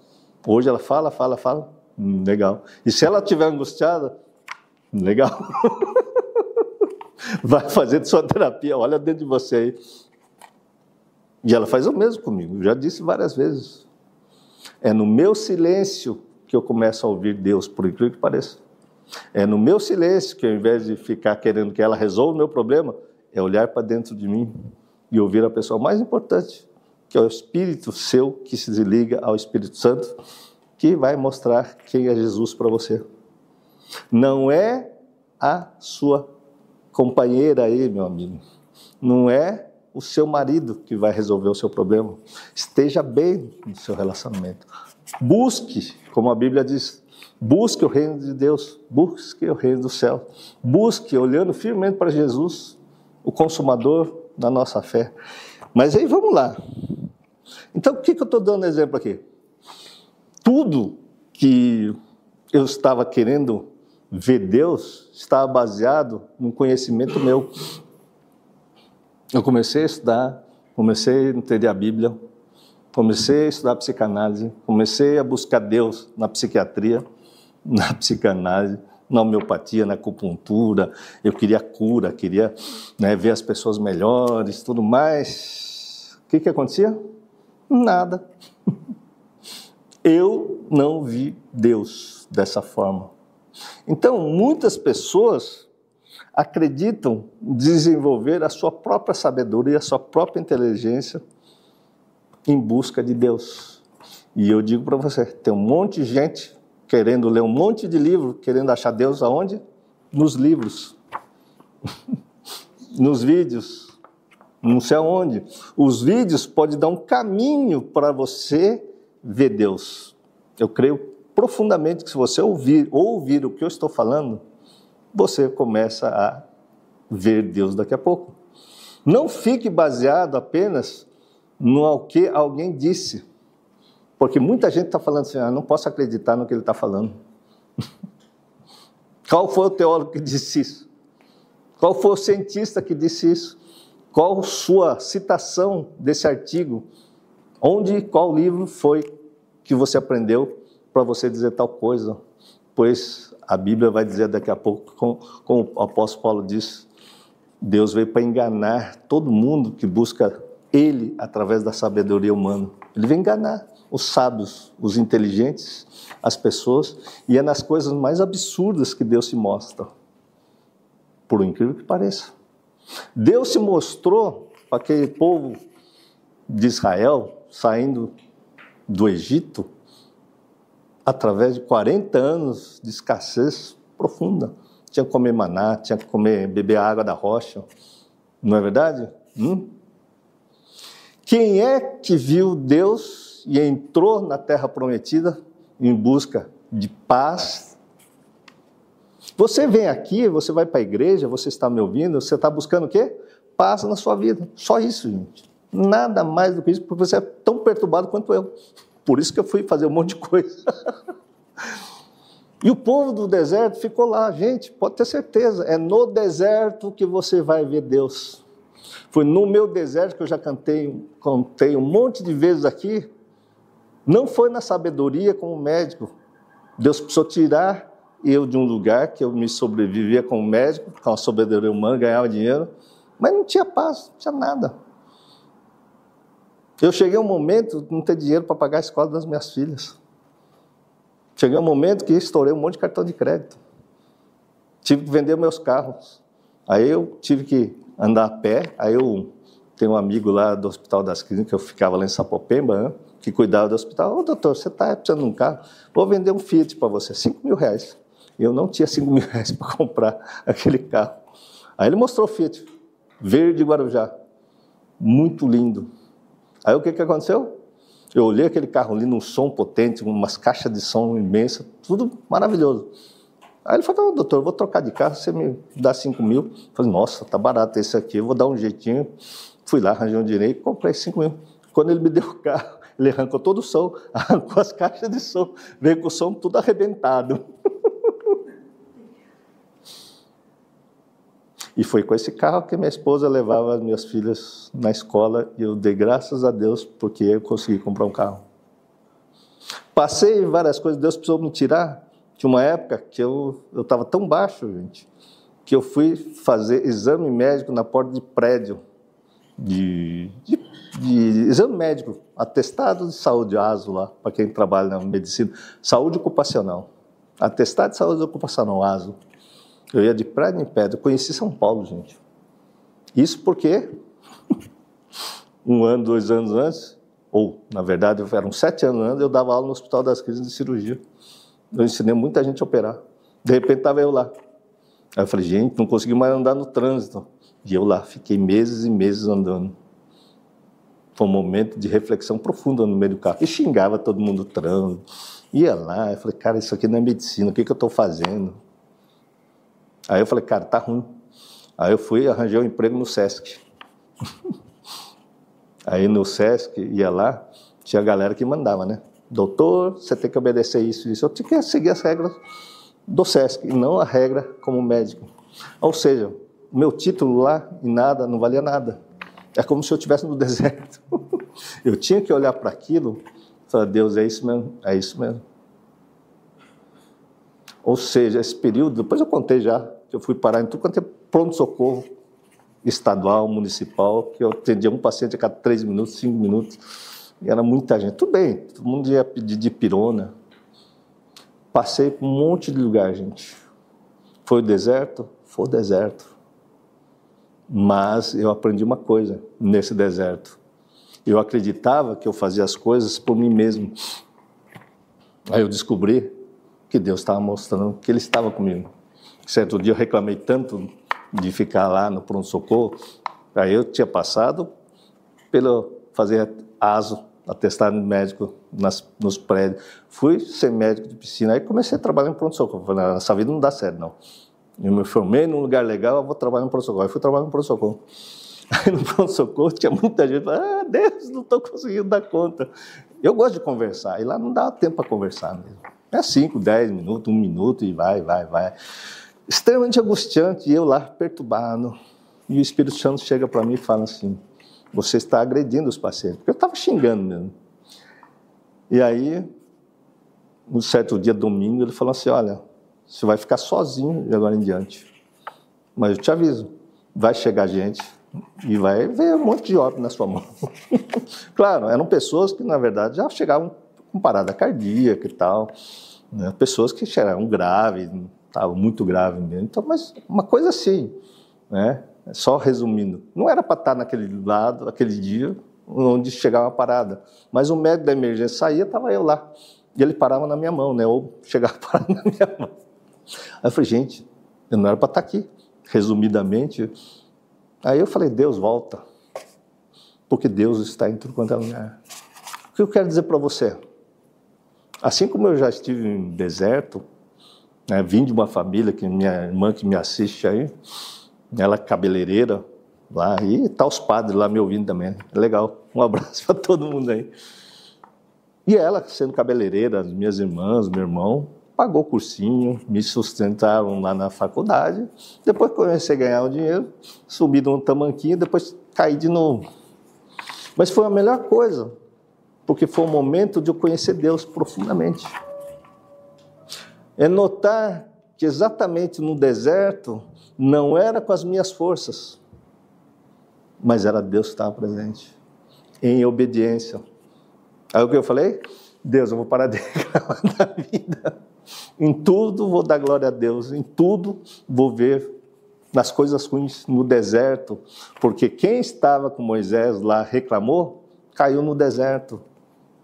Hoje ela fala, fala, fala. Hum, legal. E se ela estiver angustiada, Legal. Vai fazendo sua terapia, olha dentro de você aí. E ela faz o mesmo comigo, eu já disse várias vezes. É no meu silêncio que eu começo a ouvir Deus, por incrível que pareça. É no meu silêncio que, ao invés de ficar querendo que ela resolva o meu problema, é olhar para dentro de mim e ouvir a pessoa mais importante, que é o Espírito seu que se liga ao Espírito Santo, que vai mostrar quem é Jesus para você. Não é a sua companheira aí, meu amigo. Não é o seu marido que vai resolver o seu problema. Esteja bem no seu relacionamento. Busque, como a Bíblia diz, busque o reino de Deus, busque o reino do céu. Busque olhando firmemente para Jesus, o consumador da nossa fé. Mas aí vamos lá. Então, o que, que eu estou dando exemplo aqui? Tudo que eu estava querendo ver Deus estava baseado num conhecimento meu. Eu comecei a estudar, comecei a entender a Bíblia, comecei a estudar psicanálise, comecei a buscar Deus na psiquiatria, na psicanálise, na homeopatia, na acupuntura. Eu queria cura, queria né, ver as pessoas melhores, tudo mais. O que, que acontecia? Nada. Eu não vi Deus dessa forma. Então, muitas pessoas acreditam desenvolver a sua própria sabedoria, a sua própria inteligência em busca de Deus. E eu digo para você, tem um monte de gente querendo ler um monte de livro, querendo achar Deus aonde? Nos livros, nos vídeos, não sei aonde. Os vídeos podem dar um caminho para você ver Deus. Eu creio profundamente que se você ouvir, ouvir o que eu estou falando, você começa a ver Deus daqui a pouco. Não fique baseado apenas no que alguém disse. Porque muita gente está falando assim, ah, não posso acreditar no que ele está falando. Qual foi o teólogo que disse isso? Qual foi o cientista que disse isso? Qual sua citação desse artigo? Onde, qual livro foi que você aprendeu para você dizer tal coisa? Pois a Bíblia vai dizer daqui a pouco, como, como o apóstolo Paulo disse, Deus veio para enganar todo mundo que busca Ele através da sabedoria humana. Ele vem enganar os sábios, os inteligentes, as pessoas, e é nas coisas mais absurdas que Deus se mostra. Por incrível que pareça. Deus se mostrou para aquele povo de Israel saindo do Egito através de 40 anos de escassez profunda. Tinha que comer maná, tinha que comer, beber água da rocha. Não é verdade? Hum? Quem é que viu Deus e entrou na terra prometida em busca de paz? Você vem aqui, você vai para a igreja, você está me ouvindo, você está buscando o quê? Paz na sua vida. Só isso, gente. Nada mais do que isso, porque você é tão perturbado quanto eu. Por isso que eu fui fazer um monte de coisa. e o povo do deserto ficou lá, gente, pode ter certeza, é no deserto que você vai ver Deus. Foi no meu deserto que eu já cantei, contei um monte de vezes aqui. Não foi na sabedoria como médico. Deus precisou tirar eu de um lugar que eu me sobrevivia como médico, com a sabedoria humana, ganhava dinheiro, mas não tinha paz, não tinha nada. Eu cheguei um momento de não ter dinheiro para pagar a escola das minhas filhas. Cheguei um momento que estourei um monte de cartão de crédito. Tive que vender meus carros. Aí eu tive que andar a pé. Aí eu tenho um amigo lá do Hospital das Clínicas, eu ficava lá em Sapopemba, né, que cuidava do hospital. Ô doutor, você está precisando de um carro? Vou vender um Fiat para você, 5 mil reais. Eu não tinha 5 mil reais para comprar aquele carro. Aí ele mostrou o Fiat, verde Guarujá. Muito lindo. Aí o que, que aconteceu? Eu olhei aquele carro ali num som potente, umas caixas de som imensas, tudo maravilhoso. Aí ele falou, doutor, vou trocar de carro, você me dá 5 mil. Eu falei, nossa, tá barato esse aqui, eu vou dar um jeitinho. Fui lá, arranjei um direito, comprei 5 mil. Quando ele me deu o carro, ele arrancou todo o som, arrancou as caixas de som, veio com o som tudo arrebentado. E foi com esse carro que minha esposa levava as minhas filhas na escola e eu dei graças a Deus porque eu consegui comprar um carro. Passei várias coisas, Deus precisou me tirar. Tinha uma época que eu estava tão baixo, gente, que eu fui fazer exame médico na porta de prédio, de, de, de exame médico, atestado de saúde ASO lá, para quem trabalha na medicina, saúde ocupacional. Atestado de saúde ocupacional, ASO. Eu ia de praia em pedra. Conheci São Paulo, gente. Isso porque um ano, dois anos antes, ou na verdade eram sete anos antes, eu dava aula no Hospital das Crises de Cirurgia. Eu ensinei muita gente a operar. De repente estava eu lá. Aí eu falei, gente, não consegui mais andar no trânsito. E eu lá, fiquei meses e meses andando. Foi um momento de reflexão profunda no meio do carro. E xingava todo mundo no trânsito. Ia lá, eu falei, cara, isso aqui não é medicina, o que, que eu estou fazendo? Aí eu falei, cara, tá ruim. Aí eu fui arranjar um emprego no Sesc. Aí no Sesc, ia lá, tinha a galera que mandava, né? Doutor, você tem que obedecer isso e isso. Eu tinha que seguir as regras do Sesc, e não a regra como médico. Ou seja, meu título lá e nada não valia nada. É como se eu estivesse no deserto. eu tinha que olhar para aquilo e falar, Deus, é isso mesmo, é isso mesmo. Ou seja, esse período, depois eu contei já, eu fui parar em tudo quanto é pronto-socorro estadual, municipal, que eu atendia um paciente a cada três minutos, cinco minutos, e era muita gente. Tudo bem, todo mundo ia pedir de pirona. Passei por um monte de lugar, gente. Foi o deserto? Foi o deserto. Mas eu aprendi uma coisa nesse deserto. Eu acreditava que eu fazia as coisas por mim mesmo. Aí eu descobri que Deus estava mostrando que Ele estava comigo. Certo dia eu reclamei tanto de ficar lá no pronto-socorro, Aí eu tinha passado pelo fazer ASO, atestado médico nas, nos prédios. Fui ser médico de piscina, aí comecei a trabalhar em pronto-socorro. Falei, "Não, essa vida não dá certo, não. Eu me formei num lugar legal, eu vou trabalhar no pronto-socorro. Aí fui trabalhar no pronto-socorro. Aí no pronto-socorro tinha muita gente falando, ah, Deus, não estou conseguindo dar conta. Eu gosto de conversar, e lá não dá tempo para conversar mesmo. É 5, 10 minutos, um minuto e vai, vai, vai. Extremamente angustiante, e eu lá perturbado. E o Espírito Santo chega para mim e fala assim: Você está agredindo os pacientes. Porque eu estava xingando mesmo. E aí, um certo dia, domingo, ele falou assim: Olha, você vai ficar sozinho de agora em diante. Mas eu te aviso: vai chegar gente e vai ver um monte de óbito na sua mão. claro, eram pessoas que, na verdade, já chegavam com parada cardíaca e tal. Né? Pessoas que chegaram graves, estavam muito graves mesmo. Então, mas uma coisa assim, né? Só resumindo, não era para estar naquele lado, aquele dia, onde chegava a parada. Mas o médico da emergência saía, estava eu lá. E ele parava na minha mão, né? Ou chegava parado na minha mão. Aí eu falei, gente, eu não era para estar aqui. Resumidamente, Aí eu falei, Deus volta, porque Deus está em tudo quanto é lugar. O que eu quero dizer para você? Assim como eu já estive em deserto, né, vim de uma família que minha irmã que me assiste aí, ela é cabeleireira lá, e tá os padres lá me ouvindo também. Legal. Um abraço para todo mundo aí. E ela, sendo cabeleireira, as minhas irmãs, meu irmão, pagou cursinho, me sustentaram lá na faculdade. Depois comecei a ganhar o dinheiro, subi num tamanquinho, depois caí de novo. Mas foi a melhor coisa, porque foi o momento de eu conhecer Deus profundamente. É notar que exatamente no deserto não era com as minhas forças, mas era Deus que estava presente, em obediência. Aí o que eu falei? Deus, eu vou parar de reclamar da vida. Em tudo vou dar glória a Deus, em tudo vou ver nas coisas ruins no deserto, porque quem estava com Moisés lá reclamou, caiu no deserto.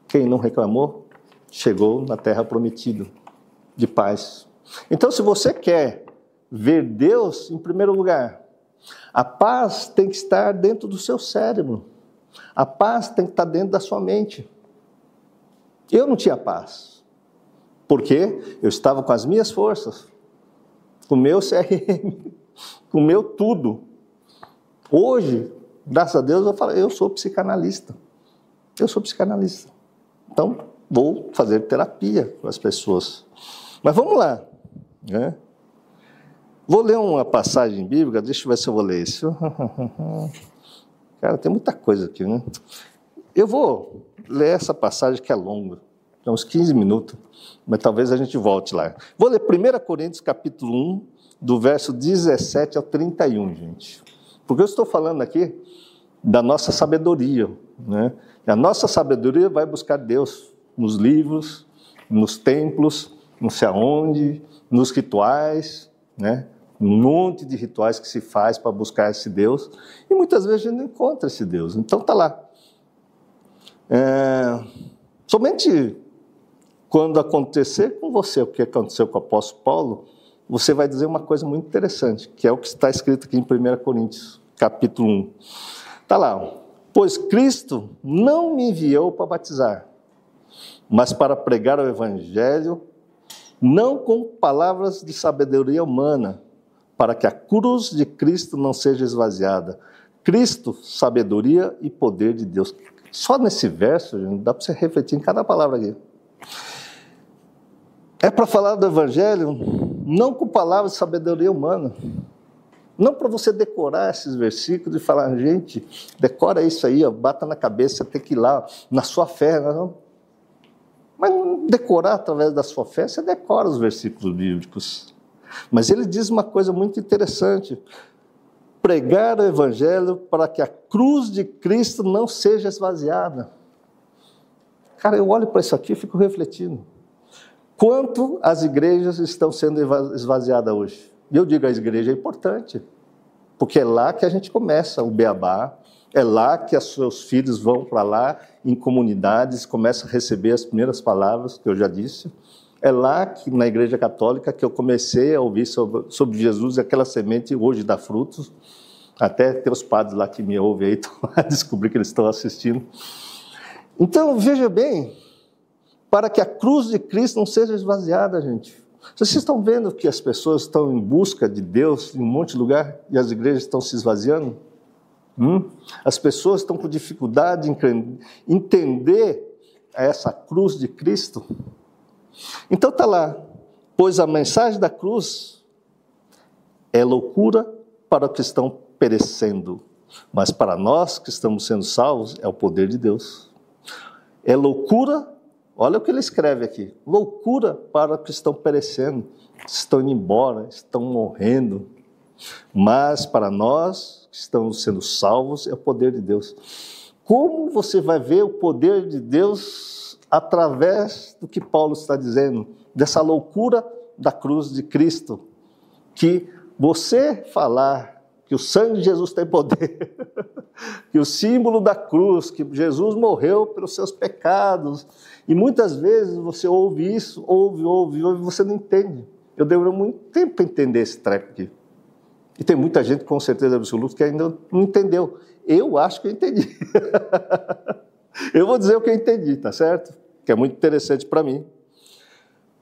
Quem não reclamou, chegou na terra prometida de paz. Então, se você quer ver Deus, em primeiro lugar, a paz tem que estar dentro do seu cérebro. A paz tem que estar dentro da sua mente. Eu não tinha paz. Porque eu estava com as minhas forças, com o meu CRM, com o meu tudo. Hoje, graças a Deus, eu falo, eu sou psicanalista. Eu sou psicanalista. Então, vou fazer terapia com as pessoas. Mas vamos lá. Né? Vou ler uma passagem bíblica, deixa eu ver se eu vou ler isso. Cara, tem muita coisa aqui, né? Eu vou ler essa passagem que é longa, é uns 15 minutos mas talvez a gente volte lá. Vou ler 1 Coríntios capítulo 1, do verso 17 ao 31, gente. Porque eu estou falando aqui da nossa sabedoria, né? A nossa sabedoria vai buscar Deus nos livros, nos templos, não sei aonde, nos rituais, né? Um monte de rituais que se faz para buscar esse Deus, e muitas vezes a gente não encontra esse Deus. Então tá lá. É, somente quando acontecer com você o que aconteceu com o apóstolo Paulo, você vai dizer uma coisa muito interessante, que é o que está escrito aqui em 1 Coríntios, capítulo 1. Está lá, pois Cristo não me enviou para batizar, mas para pregar o evangelho, não com palavras de sabedoria humana, para que a cruz de Cristo não seja esvaziada. Cristo, sabedoria e poder de Deus. Só nesse verso, gente, dá para você refletir em cada palavra aqui. É para falar do Evangelho não com palavras de sabedoria humana. Não para você decorar esses versículos e falar, gente, decora isso aí, ó, bata na cabeça, tem que ir lá, na sua fé. Não. Mas decorar através da sua fé, você decora os versículos bíblicos. Mas ele diz uma coisa muito interessante: pregar o Evangelho para que a cruz de Cristo não seja esvaziada. Cara, eu olho para isso aqui e fico refletindo. Quanto as igrejas estão sendo esvaziadas hoje? E eu digo a igreja é importante, porque é lá que a gente começa o beabá, é lá que os seus filhos vão para lá em comunidades, começam a receber as primeiras palavras que eu já disse. É lá que na igreja católica que eu comecei a ouvir sobre, sobre Jesus e aquela semente hoje dá frutos. Até tem os padres lá que me ouvem aí, descobri que eles estão assistindo. Então, veja bem, para que a cruz de Cristo não seja esvaziada, gente. Vocês estão vendo que as pessoas estão em busca de Deus em um monte de lugar e as igrejas estão se esvaziando? Hum? As pessoas estão com dificuldade em entender essa cruz de Cristo. Então está lá, pois a mensagem da cruz é loucura para os que estão perecendo, mas para nós que estamos sendo salvos é o poder de Deus. É loucura, olha o que ele escreve aqui: loucura para os que estão perecendo, estão indo embora, estão morrendo, mas para nós estamos sendo salvos é o poder de Deus. Como você vai ver o poder de Deus através do que Paulo está dizendo, dessa loucura da cruz de Cristo, que você falar que o sangue de Jesus tem poder, que o símbolo da cruz, que Jesus morreu pelos seus pecados, e muitas vezes você ouve isso, ouve, ouve, ouve, você não entende. Eu demorei muito tempo para entender esse treco aqui. E tem muita gente, com certeza absoluta, que ainda não entendeu. Eu acho que eu entendi. eu vou dizer o que eu entendi, tá certo? Que é muito interessante para mim.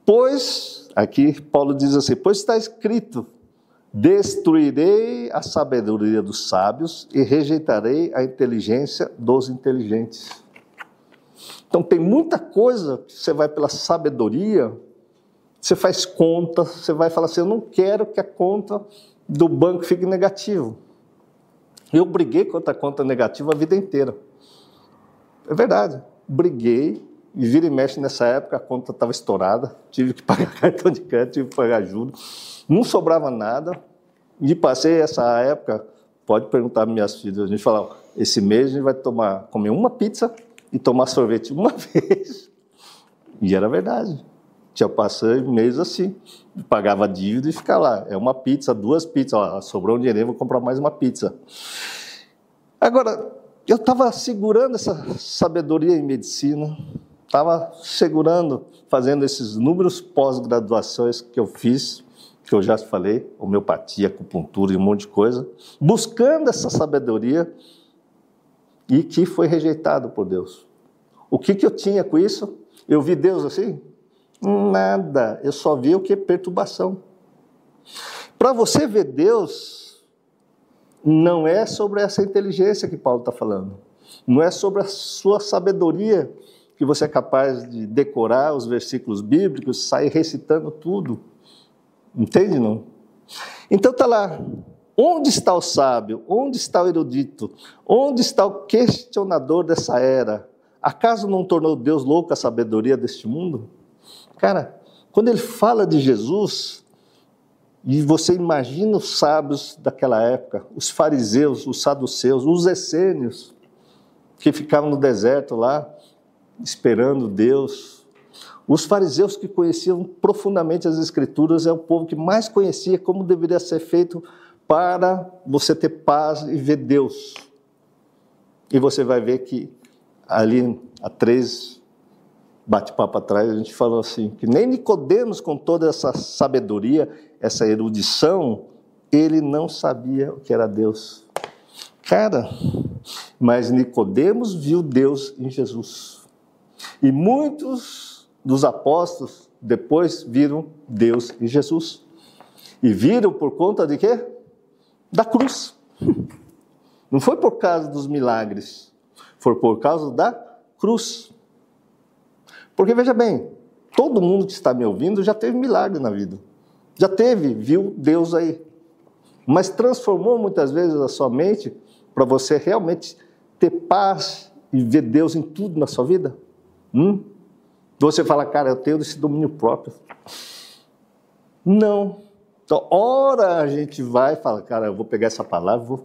Pois, aqui Paulo diz assim: Pois está escrito, destruirei a sabedoria dos sábios e rejeitarei a inteligência dos inteligentes. Então, tem muita coisa que você vai pela sabedoria, você faz conta, você vai falar assim: Eu não quero que a conta do banco fique negativa. Eu briguei contra a conta negativa a vida inteira. É verdade. Briguei e vira e mexe nessa época, a conta estava estourada, tive que pagar cartão de crédito, tive que pagar juros, não sobrava nada. E passei essa época, pode perguntar minhas filhas, a gente falava, esse mês a gente vai tomar, comer uma pizza e tomar sorvete uma vez. E era verdade. Tinha passado mês assim, pagava dívida e ficar lá. É uma pizza, duas pizzas, ó, sobrou um dinheiro, vou comprar mais uma pizza. Agora, eu estava segurando essa sabedoria em medicina, estava segurando, fazendo esses números pós-graduações que eu fiz, que eu já falei, homeopatia, acupuntura e um monte de coisa, buscando essa sabedoria e que foi rejeitado por Deus. O que, que eu tinha com isso? Eu vi Deus assim? Nada. Eu só vi o que? Perturbação. Para você ver Deus, não é sobre essa inteligência que Paulo está falando. Não é sobre a sua sabedoria que você é capaz de decorar os versículos bíblicos, sair recitando tudo. Entende, não? Então está lá. Onde está o sábio? Onde está o erudito? Onde está o questionador dessa era? Acaso não tornou Deus louco a sabedoria deste mundo? Cara, quando ele fala de Jesus, e você imagina os sábios daquela época, os fariseus, os saduceus, os essênios, que ficavam no deserto lá, esperando Deus. Os fariseus que conheciam profundamente as Escrituras é o povo que mais conhecia como deveria ser feito para você ter paz e ver Deus. E você vai ver que ali há três bate-papo atrás, a gente falou assim, que nem Nicodemos, com toda essa sabedoria, essa erudição, ele não sabia o que era Deus. Cara, mas Nicodemos viu Deus em Jesus. E muitos dos apóstolos depois viram Deus em Jesus. E viram por conta de quê? Da cruz. Não foi por causa dos milagres, foi por causa da cruz. Porque veja bem, todo mundo que está me ouvindo já teve milagre na vida. Já teve, viu Deus aí. Mas transformou muitas vezes a sua mente para você realmente ter paz e ver Deus em tudo na sua vida? Hum? Você fala, cara, eu tenho esse domínio próprio. Não. Então, ora a gente vai e fala, cara, eu vou pegar essa palavra, vou...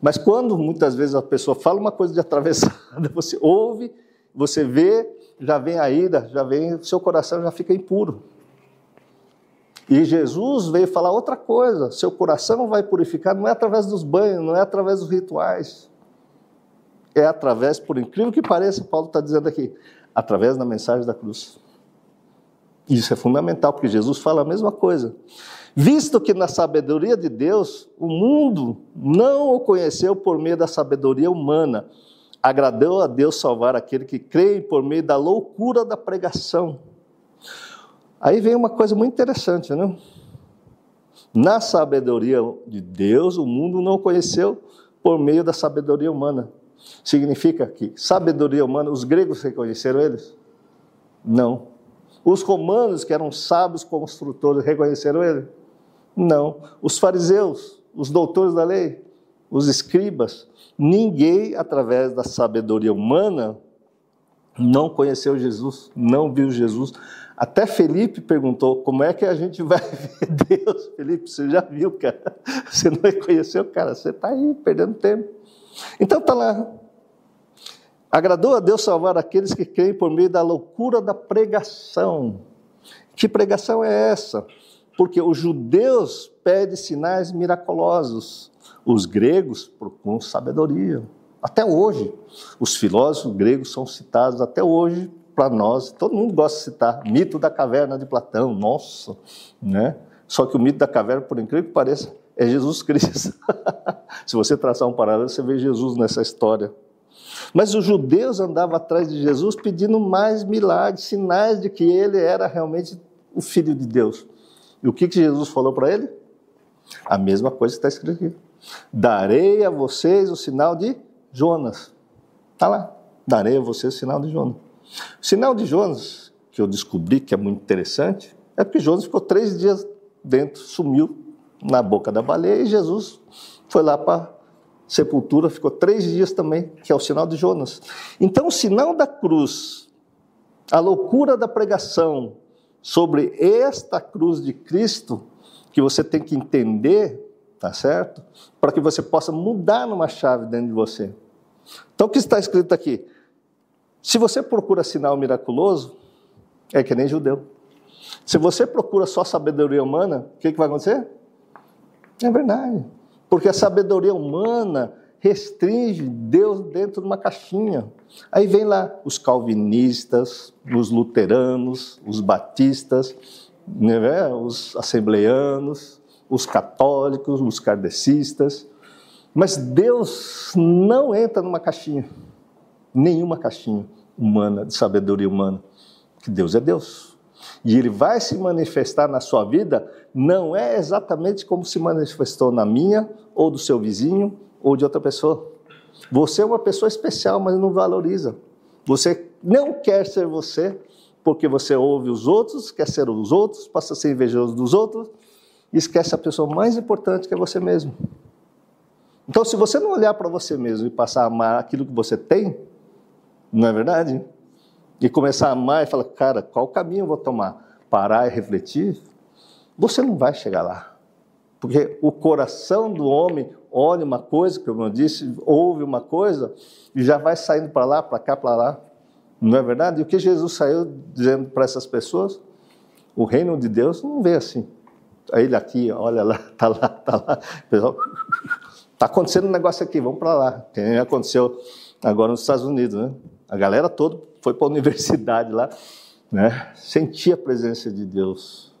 mas quando muitas vezes a pessoa fala uma coisa de atravessada, você ouve, você vê, já vem a ira, já vem, seu coração já fica impuro. E Jesus veio falar outra coisa: seu coração vai purificar não é através dos banhos, não é através dos rituais, é através, por incrível que pareça, Paulo está dizendo aqui, através da mensagem da cruz. Isso é fundamental, porque Jesus fala a mesma coisa. Visto que na sabedoria de Deus, o mundo não o conheceu por meio da sabedoria humana, agradou a Deus salvar aquele que crê por meio da loucura da pregação. Aí vem uma coisa muito interessante, né? Na sabedoria de Deus, o mundo não conheceu por meio da sabedoria humana. Significa que sabedoria humana, os gregos reconheceram eles? Não. Os romanos, que eram sábios construtores, reconheceram ele? Não. Os fariseus, os doutores da lei, os escribas, ninguém, através da sabedoria humana, não conheceu Jesus, não viu Jesus. Até Felipe perguntou: como é que a gente vai ver Deus? Felipe, você já viu, cara? Você não reconheceu, cara? Você está aí perdendo tempo. Então está lá. Agradou a Deus salvar aqueles que creem por meio da loucura da pregação. Que pregação é essa? Porque os judeus pedem sinais miraculosos, os gregos procuram sabedoria. Até hoje, os filósofos gregos são citados até hoje para nós. Todo mundo gosta de citar mito da caverna de Platão. Nossa, né? Só que o mito da caverna, por incrível que pareça, é Jesus Cristo. Se você traçar um paralelo, você vê Jesus nessa história. Mas os judeus andavam atrás de Jesus pedindo mais milagres, sinais de que ele era realmente o Filho de Deus. E o que, que Jesus falou para ele? A mesma coisa que está escrito aqui. Darei a vocês o sinal de Jonas. Está lá. Darei a vocês o sinal de Jonas. O sinal de Jonas, que eu descobri que é muito interessante, é porque Jonas ficou três dias dentro, sumiu na boca da baleia e Jesus foi lá para sepultura, ficou três dias também, que é o sinal de Jonas. Então, o sinal da cruz, a loucura da pregação, sobre esta cruz de Cristo que você tem que entender, tá certo? Para que você possa mudar numa chave dentro de você. Então, o que está escrito aqui? Se você procura sinal miraculoso, é que nem judeu. Se você procura só sabedoria humana, o que, que vai acontecer? É verdade. Porque a sabedoria humana restringe Deus dentro de uma caixinha. Aí vem lá os calvinistas, os luteranos, os batistas, né, os assembleanos, os católicos, os kardecistas. Mas Deus não entra numa caixinha, nenhuma caixinha humana, de sabedoria humana. Que Deus é Deus. E ele vai se manifestar na sua vida, não é exatamente como se manifestou na minha, ou do seu vizinho, ou de outra pessoa. Você é uma pessoa especial, mas não valoriza. Você não quer ser você, porque você ouve os outros, quer ser os outros, passa a ser invejoso dos outros, e esquece a pessoa mais importante que é você mesmo. Então, se você não olhar para você mesmo e passar a amar aquilo que você tem, não é verdade? E começar a amar e falar, cara, qual caminho eu vou tomar? Parar e refletir, você não vai chegar lá. Porque o coração do homem olha uma coisa, como eu disse, ouve uma coisa e já vai saindo para lá, para cá, para lá. Não é verdade? E o que Jesus saiu dizendo para essas pessoas? O reino de Deus não vê assim. Ele aqui, olha lá, está lá, está lá. Pessoal, está acontecendo um negócio aqui, vamos para lá. Que aconteceu agora nos Estados Unidos, né? A galera toda foi para a universidade lá, né? Sentia a presença de Deus.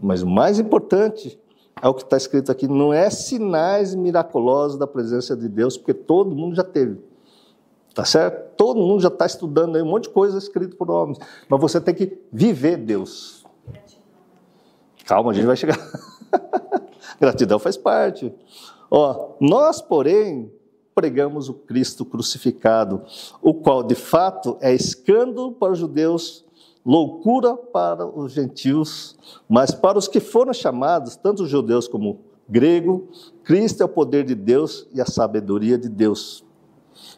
Mas o mais importante é o que está escrito aqui, não é sinais miraculosos da presença de Deus, porque todo mundo já teve. Tá certo? Todo mundo já está estudando aí um monte de coisa escrito por homens. Mas você tem que viver Deus. Calma, a gente vai chegar. Gratidão faz parte. Ó, nós, porém, pregamos o Cristo crucificado, o qual de fato é escândalo para os judeus loucura para os gentios, mas para os que foram chamados, tanto judeus como grego, Cristo é o poder de Deus e a sabedoria de Deus.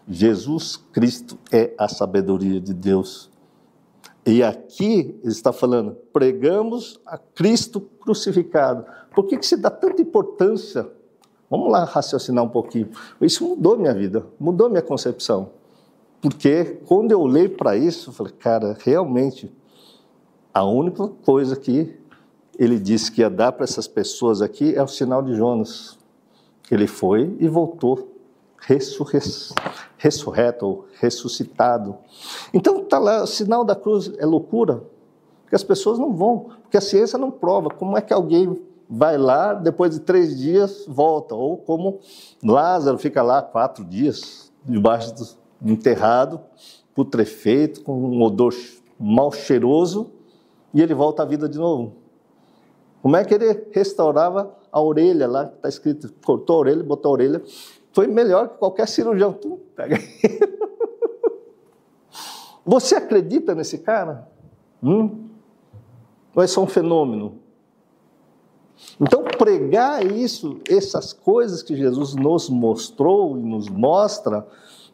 Jesus Cristo é a sabedoria de Deus. E aqui ele está falando, pregamos a Cristo crucificado. Por que, que se dá tanta importância? Vamos lá raciocinar um pouquinho. Isso mudou minha vida, mudou minha concepção. Porque quando eu olhei para isso, eu falei, cara, realmente, a única coisa que ele disse que ia dar para essas pessoas aqui é o sinal de Jonas. Ele foi e voltou ressurre... ressurreto ressuscitado. Então está lá, o sinal da cruz é loucura. Porque as pessoas não vão, porque a ciência não prova. Como é que alguém vai lá, depois de três dias, volta? Ou como Lázaro fica lá quatro dias, debaixo do enterrado, putrefeito, com um odor mal cheiroso, e ele volta à vida de novo. Como é que ele restaurava a orelha lá, está escrito, cortou a orelha, botou a orelha, foi melhor que qualquer cirurgião. Tu pega. Você acredita nesse cara? Hum? Ou é só um fenômeno? Então, pregar isso, essas coisas que Jesus nos mostrou e nos mostra,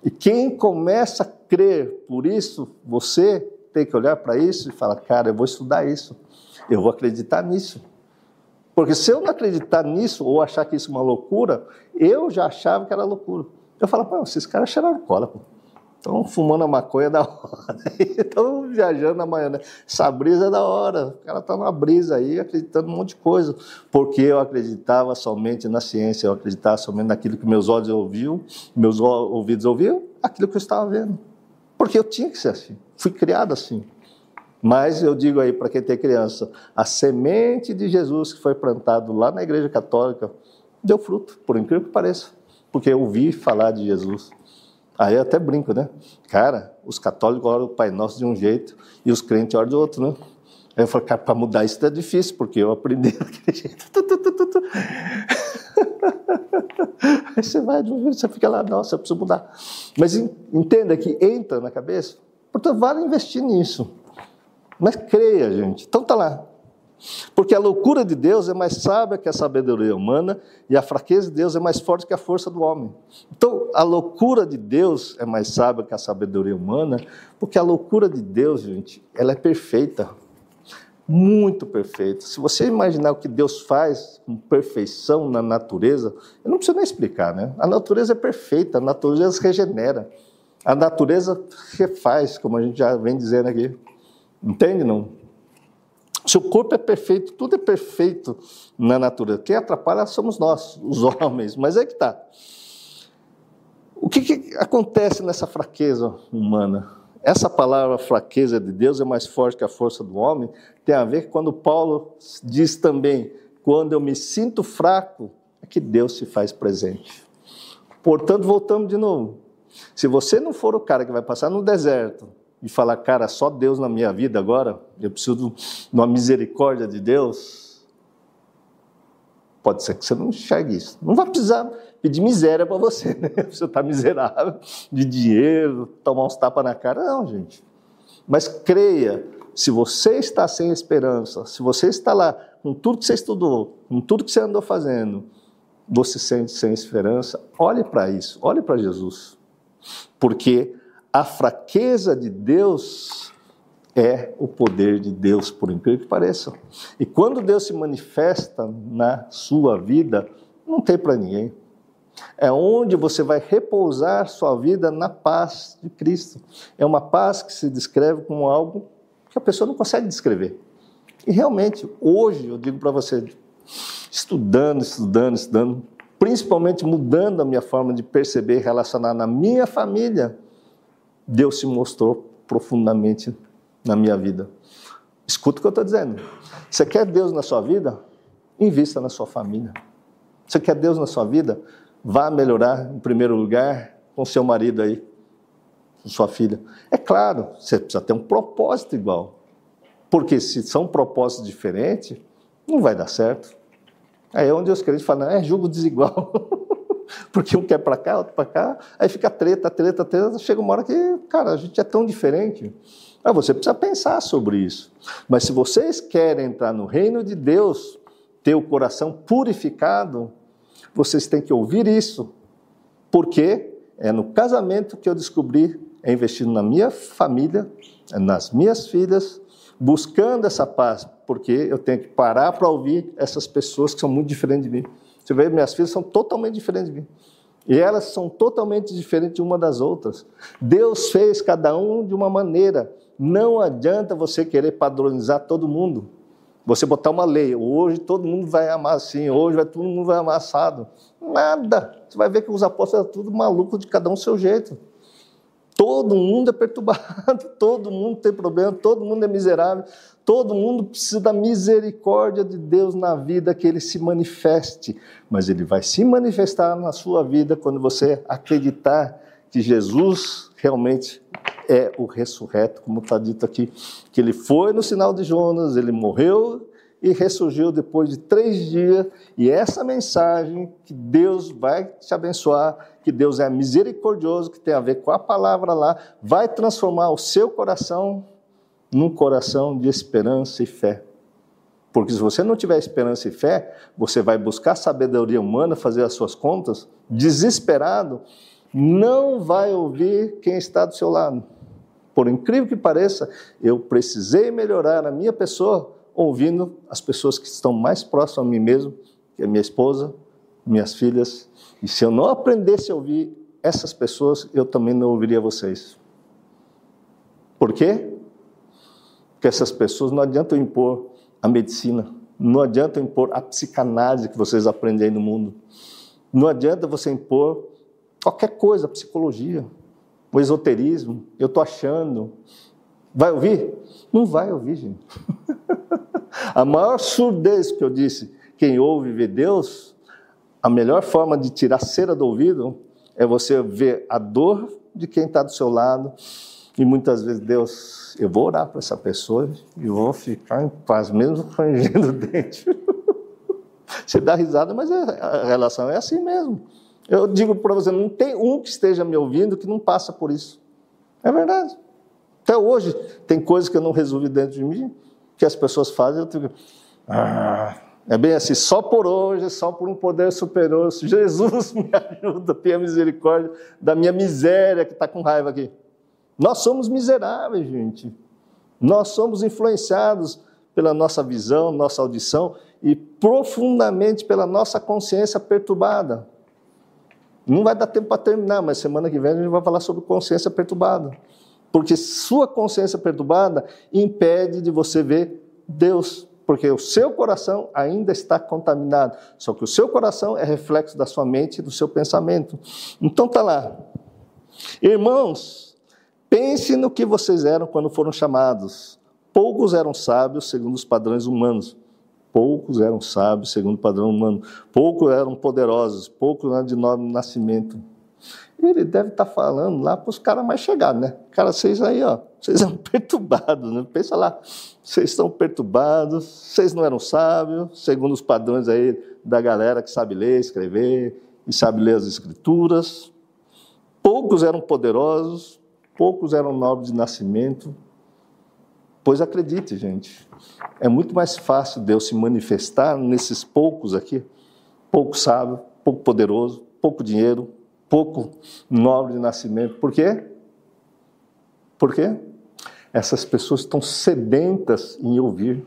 e quem começa a crer por isso, você tem que olhar para isso e falar: cara, eu vou estudar isso, eu vou acreditar nisso. Porque se eu não acreditar nisso, ou achar que isso é uma loucura, eu já achava que era loucura. Eu falo, pô, esses caras cheiraram cola, pô. Estão fumando a maconha da hora, estão viajando na manhã. Essa brisa é da hora, o cara está numa brisa aí, acreditando em um monte de coisa. Porque eu acreditava somente na ciência, eu acreditava somente naquilo que meus olhos ouviam, meus ouvidos ouviam, aquilo que eu estava vendo. Porque eu tinha que ser assim, fui criado assim. Mas eu digo aí para quem tem criança, a semente de Jesus que foi plantado lá na igreja católica deu fruto, por incrível que pareça. Porque eu ouvi falar de Jesus. Aí até brinco, né? Cara, os católicos oram o Pai Nosso de um jeito e os crentes oram de outro, né? Aí eu falei, cara, para mudar isso é difícil, porque eu aprendi daquele jeito. Aí você vai, você fica lá, nossa, eu preciso mudar. Mas entenda que entra na cabeça, portanto, vale investir nisso. Mas creia, gente. Então tá lá. Porque a loucura de Deus é mais sábia que a sabedoria humana e a fraqueza de Deus é mais forte que a força do homem. Então, a loucura de Deus é mais sábia que a sabedoria humana, porque a loucura de Deus, gente, ela é perfeita. Muito perfeita. Se você imaginar o que Deus faz com perfeição na natureza, eu não preciso nem explicar, né? A natureza é perfeita, a natureza regenera. A natureza refaz, como a gente já vem dizendo aqui. Entende, não? Seu corpo é perfeito, tudo é perfeito na natureza. Quem atrapalha somos nós, os homens. Mas é que está. O que, que acontece nessa fraqueza humana? Essa palavra fraqueza de Deus é mais forte que a força do homem. Tem a ver quando Paulo diz também: quando eu me sinto fraco, é que Deus se faz presente. Portanto, voltamos de novo. Se você não for o cara que vai passar no deserto, e falar, cara, só Deus na minha vida agora, eu preciso de uma misericórdia de Deus, pode ser que você não enxergue isso. Não vai precisar pedir miséria para você, né? Você está miserável de dinheiro, tomar uns tapas na cara. Não, gente. Mas creia, se você está sem esperança, se você está lá com tudo que você estudou, com tudo que você andou fazendo, você sente sem esperança, olhe para isso, olhe para Jesus. Porque a fraqueza de Deus é o poder de Deus, por incrível que pareça. E quando Deus se manifesta na sua vida, não tem para ninguém. É onde você vai repousar sua vida na paz de Cristo. É uma paz que se descreve como algo que a pessoa não consegue descrever. E realmente, hoje, eu digo para você, estudando, estudando, estudando, principalmente mudando a minha forma de perceber e relacionar na minha família, Deus se mostrou profundamente na minha vida. Escuta o que eu estou dizendo. Você quer Deus na sua vida? Invista na sua família. Você quer Deus na sua vida? Vá melhorar, em primeiro lugar, com seu marido aí, com sua filha. É claro, você precisa ter um propósito igual. Porque se são propósitos diferentes, não vai dar certo. É onde os crentes falam, é julgo desigual. porque um quer para cá, outro para cá, aí fica treta, treta, treta, chega uma hora que, cara, a gente é tão diferente. Aí você precisa pensar sobre isso. Mas se vocês querem entrar no reino de Deus, ter o coração purificado, vocês têm que ouvir isso. Porque é no casamento que eu descobri, é investindo na minha família, nas minhas filhas, buscando essa paz, porque eu tenho que parar para ouvir essas pessoas que são muito diferentes de mim. Você vê, minhas filhas são totalmente diferentes de mim. E elas são totalmente diferentes uma das outras. Deus fez cada um de uma maneira. Não adianta você querer padronizar todo mundo. Você botar uma lei, hoje todo mundo vai amar assim, hoje vai, todo mundo vai amar assado. Nada. Você vai ver que os apóstolos eram tudo maluco de cada um seu jeito. Todo mundo é perturbado, todo mundo tem problema, todo mundo é miserável, todo mundo precisa da misericórdia de Deus na vida que ele se manifeste. Mas ele vai se manifestar na sua vida quando você acreditar que Jesus realmente é o ressurreto, como está dito aqui, que ele foi no sinal de Jonas, ele morreu e ressurgiu depois de três dias. E essa mensagem que Deus vai te abençoar, que Deus é misericordioso, que tem a ver com a palavra lá, vai transformar o seu coração num coração de esperança e fé. Porque se você não tiver esperança e fé, você vai buscar sabedoria humana, fazer as suas contas, desesperado, não vai ouvir quem está do seu lado. Por incrível que pareça, eu precisei melhorar a minha pessoa ouvindo as pessoas que estão mais próximas a mim mesmo, que é minha esposa, minhas filhas. E se eu não aprendesse a ouvir essas pessoas, eu também não ouviria vocês. Por quê? Porque essas pessoas não adianta impor a medicina, não adianta impor a psicanálise que vocês aprendem aí no mundo. Não adianta você impor qualquer coisa, a psicologia, o esoterismo, eu estou achando. Vai ouvir? Não vai ouvir, gente. a maior surdez que eu disse, quem ouve vê Deus, a melhor forma de tirar cera do ouvido é você ver a dor de quem está do seu lado. E muitas vezes, Deus, eu vou orar para essa pessoa e vou ficar em paz, mesmo frangendo o dente. Você dá risada, mas é, a relação é assim mesmo. Eu digo para você, não tem um que esteja me ouvindo que não passa por isso. É verdade. Até hoje tem coisas que eu não resolvi dentro de mim, que as pessoas fazem, eu digo, ah, é bem assim, só por hoje, só por um poder superior, Jesus me ajuda, tenha misericórdia da minha miséria que está com raiva aqui. Nós somos miseráveis, gente. Nós somos influenciados pela nossa visão, nossa audição e profundamente pela nossa consciência perturbada. Não vai dar tempo para terminar, mas semana que vem a gente vai falar sobre consciência perturbada. Porque sua consciência perturbada impede de você ver Deus, porque o seu coração ainda está contaminado. Só que o seu coração é reflexo da sua mente e do seu pensamento. Então tá lá. Irmãos, pense no que vocês eram quando foram chamados. Poucos eram sábios segundo os padrões humanos, Poucos eram sábios, segundo o padrão humano. Poucos eram poderosos, poucos eram de nobre nascimento. Ele deve estar falando lá para os caras mais chegados, né? Cara, vocês aí, ó, vocês são perturbados, né? Pensa lá, vocês estão perturbados, vocês não eram sábios, segundo os padrões aí da galera que sabe ler, escrever e sabe ler as escrituras. Poucos eram poderosos, poucos eram nobres de nascimento. Pois acredite, gente, é muito mais fácil Deus se manifestar nesses poucos aqui, pouco sábio, pouco poderoso, pouco dinheiro, pouco nobre de nascimento. Por quê? Por quê? Essas pessoas estão sedentas em ouvir.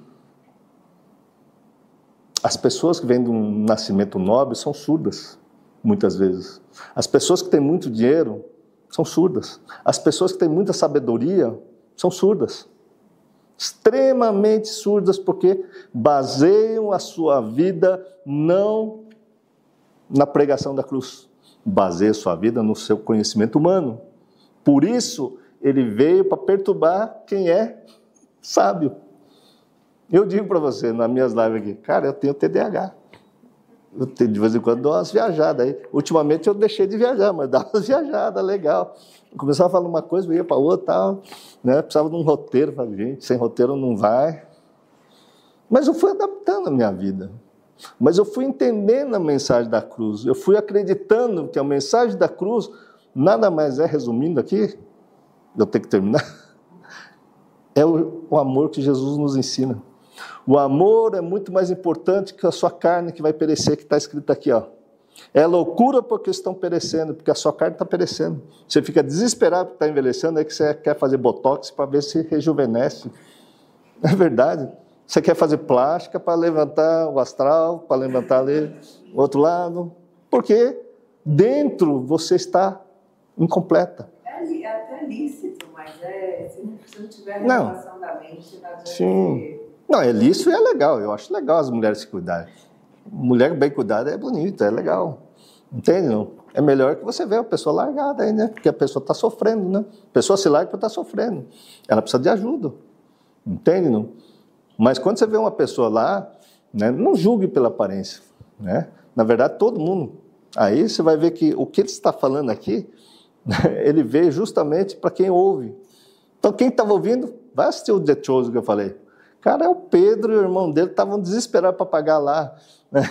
As pessoas que vêm de um nascimento nobre são surdas, muitas vezes. As pessoas que têm muito dinheiro são surdas. As pessoas que têm muita sabedoria são surdas extremamente surdas, porque baseiam a sua vida não na pregação da cruz, baseia sua vida no seu conhecimento humano. Por isso, ele veio para perturbar quem é sábio. Eu digo para você, nas minhas lives aqui, cara, eu tenho TDAH. Eu tenho, de vez em quando dou umas viajadas aí. Ultimamente eu deixei de viajar, mas dá umas viajadas, legal. Eu começava a falar uma coisa, eu ia para outra, tal, né? precisava de um roteiro, falei, gente, sem roteiro não vai. Mas eu fui adaptando a minha vida. Mas eu fui entendendo a mensagem da cruz. Eu fui acreditando que a mensagem da cruz nada mais é, resumindo aqui, eu tenho que terminar, é o, o amor que Jesus nos ensina. O amor é muito mais importante que a sua carne que vai perecer, que está escrito aqui, ó. É loucura porque estão perecendo, porque a sua carne está perecendo. Você fica desesperado porque está envelhecendo, é que você quer fazer botox para ver se rejuvenesce. É verdade. Você quer fazer plástica para levantar o astral, para levantar ali o outro lado. Porque dentro você está incompleta. É, é até lícito, mas é, se não tiver renovação não. da mente, não adianta. Sim. Não, é lícito e é legal. Eu acho legal as mulheres se cuidarem. Mulher bem cuidada é bonita, é legal. Entende? Não? é melhor que você ver a pessoa largada aí, né? Porque a pessoa está sofrendo, né? A pessoa se larga porque está sofrendo. Ela precisa de ajuda. Entende? Não? Mas quando você vê uma pessoa lá, né, não julgue pela aparência. Né? Na verdade, todo mundo. Aí você vai ver que o que ele está falando aqui, ele veio justamente para quem ouve. Então, quem estava ouvindo, vai assistir o The Chosen que eu falei. Cara, é o Pedro e o irmão dele estavam desesperados para pagar lá né?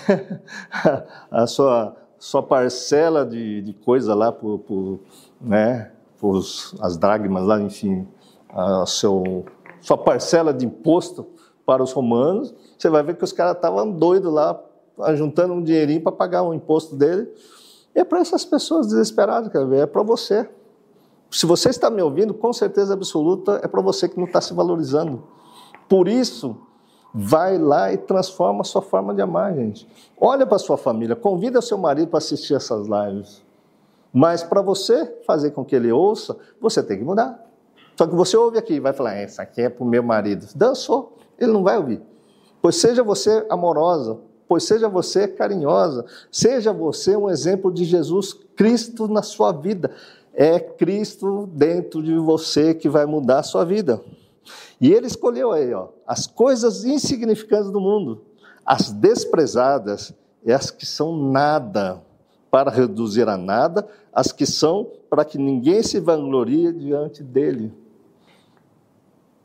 a sua, sua parcela de, de coisa lá, por, por, né? por as dragmas lá, enfim, a seu, sua parcela de imposto para os romanos. Você vai ver que os caras estavam doidos lá, juntando um dinheirinho para pagar o imposto dele. E é para essas pessoas desesperadas, quer ver? É para você. Se você está me ouvindo, com certeza absoluta, é para você que não está se valorizando. Por isso, vai lá e transforma a sua forma de amar, gente. Olha para sua família, convida seu marido para assistir essas lives. Mas para você fazer com que ele ouça, você tem que mudar. Só que você ouve aqui vai falar, essa aqui é para o meu marido. Dançou, ele não vai ouvir. Pois seja você amorosa, pois seja você carinhosa, seja você um exemplo de Jesus Cristo na sua vida. É Cristo dentro de você que vai mudar a sua vida. E ele escolheu aí, ó, as coisas insignificantes do mundo, as desprezadas e as que são nada, para reduzir a nada as que são para que ninguém se vanglorie diante dele.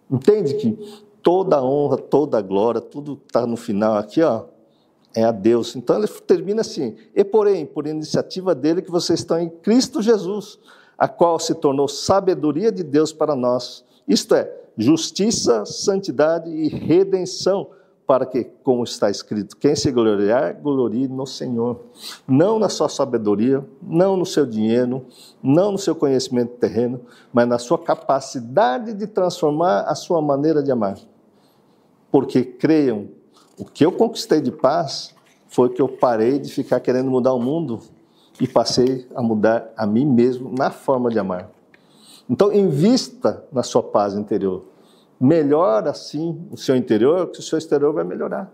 Entende que toda a honra, toda a glória, tudo está no final aqui, ó, é a Deus. Então ele termina assim: e porém, por iniciativa dele, que vocês estão em Cristo Jesus, a qual se tornou sabedoria de Deus para nós. Isto é, justiça, santidade e redenção, para que, como está escrito, quem se gloriar, glorie no Senhor. Não na sua sabedoria, não no seu dinheiro, não no seu conhecimento terreno, mas na sua capacidade de transformar a sua maneira de amar. Porque creiam, o que eu conquistei de paz foi que eu parei de ficar querendo mudar o mundo e passei a mudar a mim mesmo na forma de amar. Então, invista na sua paz interior. Melhora, assim, o seu interior, que o seu exterior vai melhorar.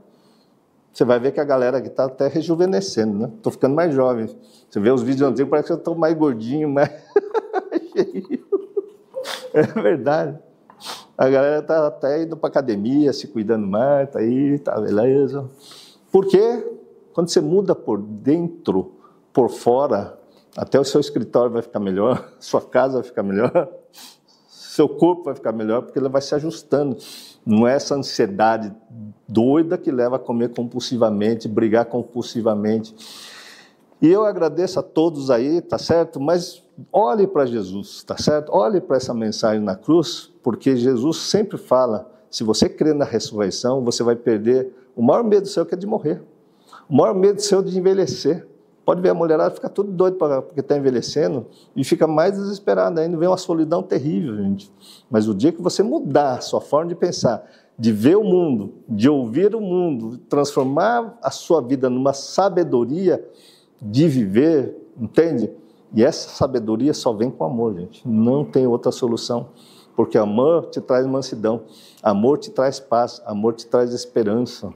Você vai ver que a galera aqui está até rejuvenescendo, né? Estou ficando mais jovem. Você vê os vídeos antigos, parece que eu estou mais gordinho, mais cheio. É verdade. A galera está até indo para academia, se cuidando mais, está aí, tá beleza. Porque quando você muda por dentro, por fora, até o seu escritório vai ficar melhor, sua casa vai ficar melhor, seu corpo vai ficar melhor, porque ele vai se ajustando. Não é essa ansiedade doida que leva a comer compulsivamente, brigar compulsivamente. E eu agradeço a todos aí, tá certo? Mas olhe para Jesus, tá certo? Olhe para essa mensagem na cruz, porque Jesus sempre fala: se você crê na ressurreição, você vai perder o maior medo seu que é de morrer. O maior medo seu de envelhecer. Pode ver a mulherada fica tudo doido porque está envelhecendo e fica mais desesperada ainda, vem uma solidão terrível, gente. Mas o dia que você mudar a sua forma de pensar, de ver o mundo, de ouvir o mundo, transformar a sua vida numa sabedoria de viver, entende? E essa sabedoria só vem com amor, gente. Não tem outra solução. Porque amor te traz mansidão, amor te traz paz, amor te traz esperança.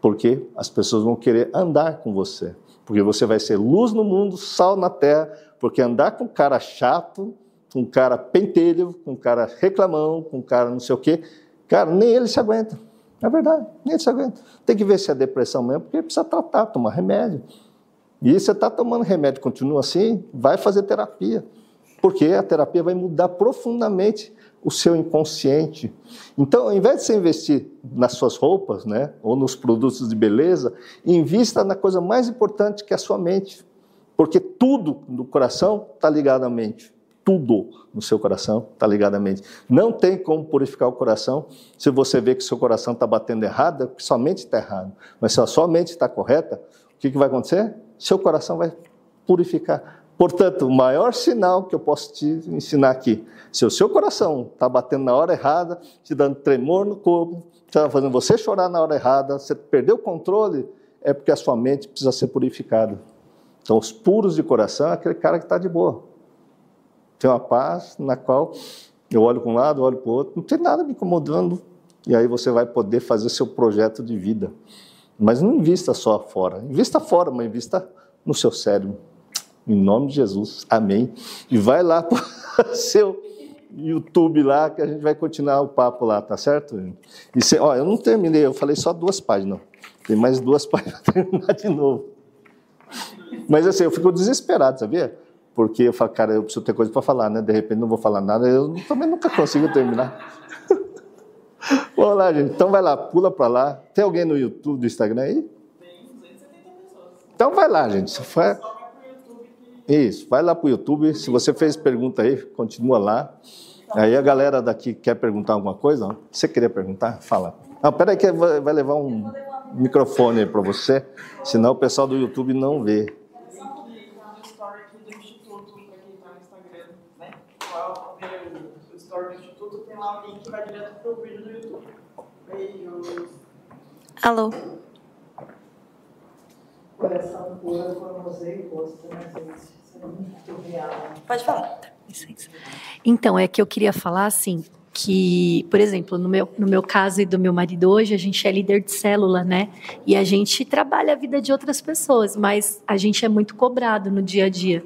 Porque as pessoas vão querer andar com você. Porque você vai ser luz no mundo, sal na terra, porque andar com cara chato, com cara pentelho, com cara reclamão, com cara não sei o quê, cara, nem ele se aguenta. É verdade, nem ele se aguenta. Tem que ver se é depressão mesmo, porque precisa tratar, tomar remédio. E você está tomando remédio, continua assim, vai fazer terapia. Porque a terapia vai mudar profundamente o seu inconsciente. Então, ao invés de você investir nas suas roupas, né, ou nos produtos de beleza, invista na coisa mais importante que é a sua mente. Porque tudo no coração está ligado à mente. Tudo no seu coração está ligado à mente. Não tem como purificar o coração se você vê que seu coração está batendo errado, é porque sua mente está errada. Mas se a sua mente está correta, o que, que vai acontecer? Seu coração vai purificar. Portanto, o maior sinal que eu posso te ensinar aqui, se o seu coração está batendo na hora errada, te dando tremor no corpo, está fazendo você chorar na hora errada, você perdeu o controle, é porque a sua mente precisa ser purificada. Então, os puros de coração é aquele cara que está de boa. Tem uma paz na qual eu olho para um lado, olho para o outro, não tem nada me incomodando, e aí você vai poder fazer seu projeto de vida. Mas não invista só fora, invista fora, mas invista no seu cérebro. Em nome de Jesus. Amém. E vai lá para seu YouTube lá que a gente vai continuar o papo lá, tá certo? E cê, ó, eu não terminei, eu falei só duas páginas. Tem mais duas páginas para terminar de novo. Mas assim, eu fico desesperado, sabia? Porque eu falo, cara, eu preciso ter coisa para falar, né? De repente não vou falar nada, eu também nunca consigo terminar. Vamos lá, gente. Então vai lá, pula para lá. Tem alguém no YouTube, do Instagram aí? Tem 270 pessoas. Então vai lá, gente. Só que Isso, vai lá para o YouTube. Se você fez pergunta aí, continua lá. Aí a galera daqui quer perguntar alguma coisa? Você queria perguntar? Fala. Não, peraí que vai levar um microfone aí para você, senão o pessoal do YouTube não vê. Alô? Coração puro, formoseio e rosto, né, gente? Pode falar. Então, é que eu queria falar assim, que, por exemplo, no meu, no meu caso e do meu marido hoje, a gente é líder de célula, né? E a gente trabalha a vida de outras pessoas, mas a gente é muito cobrado no dia a dia.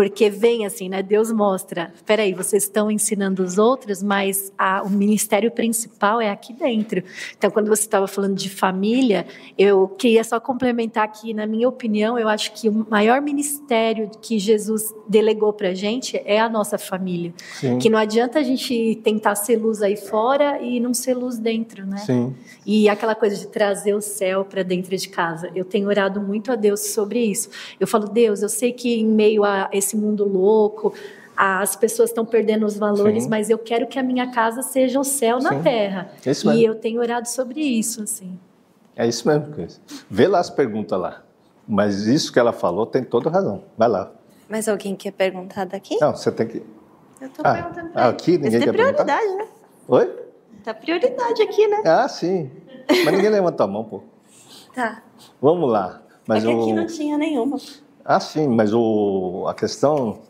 Porque vem assim, né? Deus mostra, peraí, vocês estão ensinando os outros, mas a, o ministério principal é aqui dentro. Então, quando você estava falando de família, eu queria só complementar aqui, na minha opinião, eu acho que o maior ministério que Jesus delegou para a gente é a nossa família. Sim. Que não adianta a gente tentar ser luz aí fora e não ser luz dentro, né? Sim. E aquela coisa de trazer o céu para dentro de casa. Eu tenho orado muito a Deus sobre isso. Eu falo, Deus, eu sei que em meio a esse mundo louco, as pessoas estão perdendo os valores, Sim. mas eu quero que a minha casa seja o céu na Sim. terra. É isso e mesmo. eu tenho orado sobre isso, assim. É isso mesmo, Cris. Vê lá as perguntas lá. Mas isso que ela falou tem toda razão. Vai lá. Mas alguém quer perguntar daqui? Não, você tem que. Eu tô Ah, perguntando pra ele. aqui ninguém Mas quer tem perguntar? prioridade, né? Oi? Tá prioridade aqui, né? Ah, sim. Mas ninguém levanta a mão, pô. Tá. Vamos lá. Mas é que o... aqui não tinha nenhuma. Ah, sim, mas o... a questão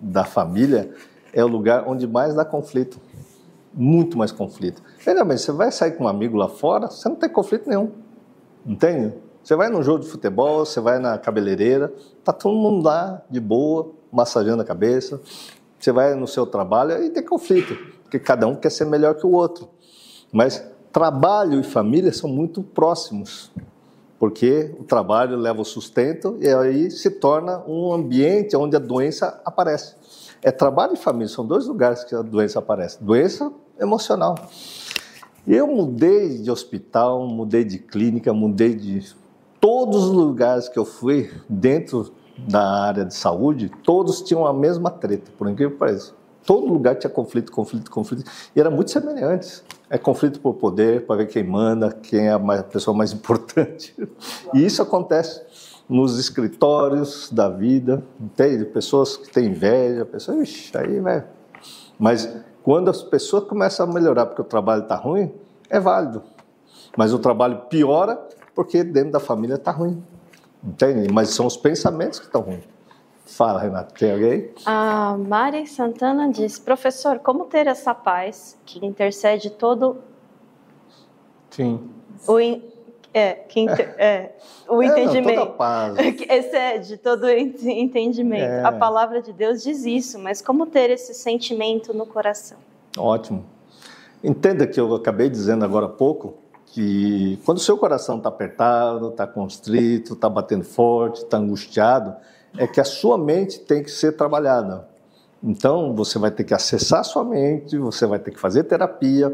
da família é o lugar onde mais dá conflito. Muito mais conflito. Veja bem, você vai sair com um amigo lá fora, você não tem conflito nenhum. Entende? Você vai num jogo de futebol, você vai na cabeleireira, tá todo mundo lá de boa, massageando a cabeça. Você vai no seu trabalho e tem conflito, porque cada um quer ser melhor que o outro. Mas trabalho e família são muito próximos porque o trabalho leva o sustento e aí se torna um ambiente onde a doença aparece. É trabalho e família, são dois lugares que a doença aparece. Doença emocional. Eu mudei de hospital, mudei de clínica, mudei de todos os lugares que eu fui dentro da área de saúde, todos tinham a mesma treta, por incrível que pareça. Todo lugar tinha conflito, conflito, conflito. E era muito semelhante. É conflito por poder, para ver quem manda, quem é a pessoa mais importante. E isso acontece nos escritórios da vida, entende? Pessoas que têm inveja, pessoas, ixi, aí vai. Mas quando as pessoas começam a melhorar porque o trabalho está ruim, é válido. Mas o trabalho piora porque dentro da família está ruim. Entende? Mas são os pensamentos que estão ruins. Fala, Renato, tem alguém? A Mari Santana diz, professor, como ter essa paz que intercede todo Sim. o in- é, que inter- é, o É, não, entendimento? toda paz. que excede todo entendimento. É. A palavra de Deus diz isso, mas como ter esse sentimento no coração? Ótimo. Entenda que eu acabei dizendo agora há pouco que quando o seu coração está apertado, está constrito, está batendo forte, está angustiado, é que a sua mente tem que ser trabalhada. Então, você vai ter que acessar a sua mente, você vai ter que fazer terapia,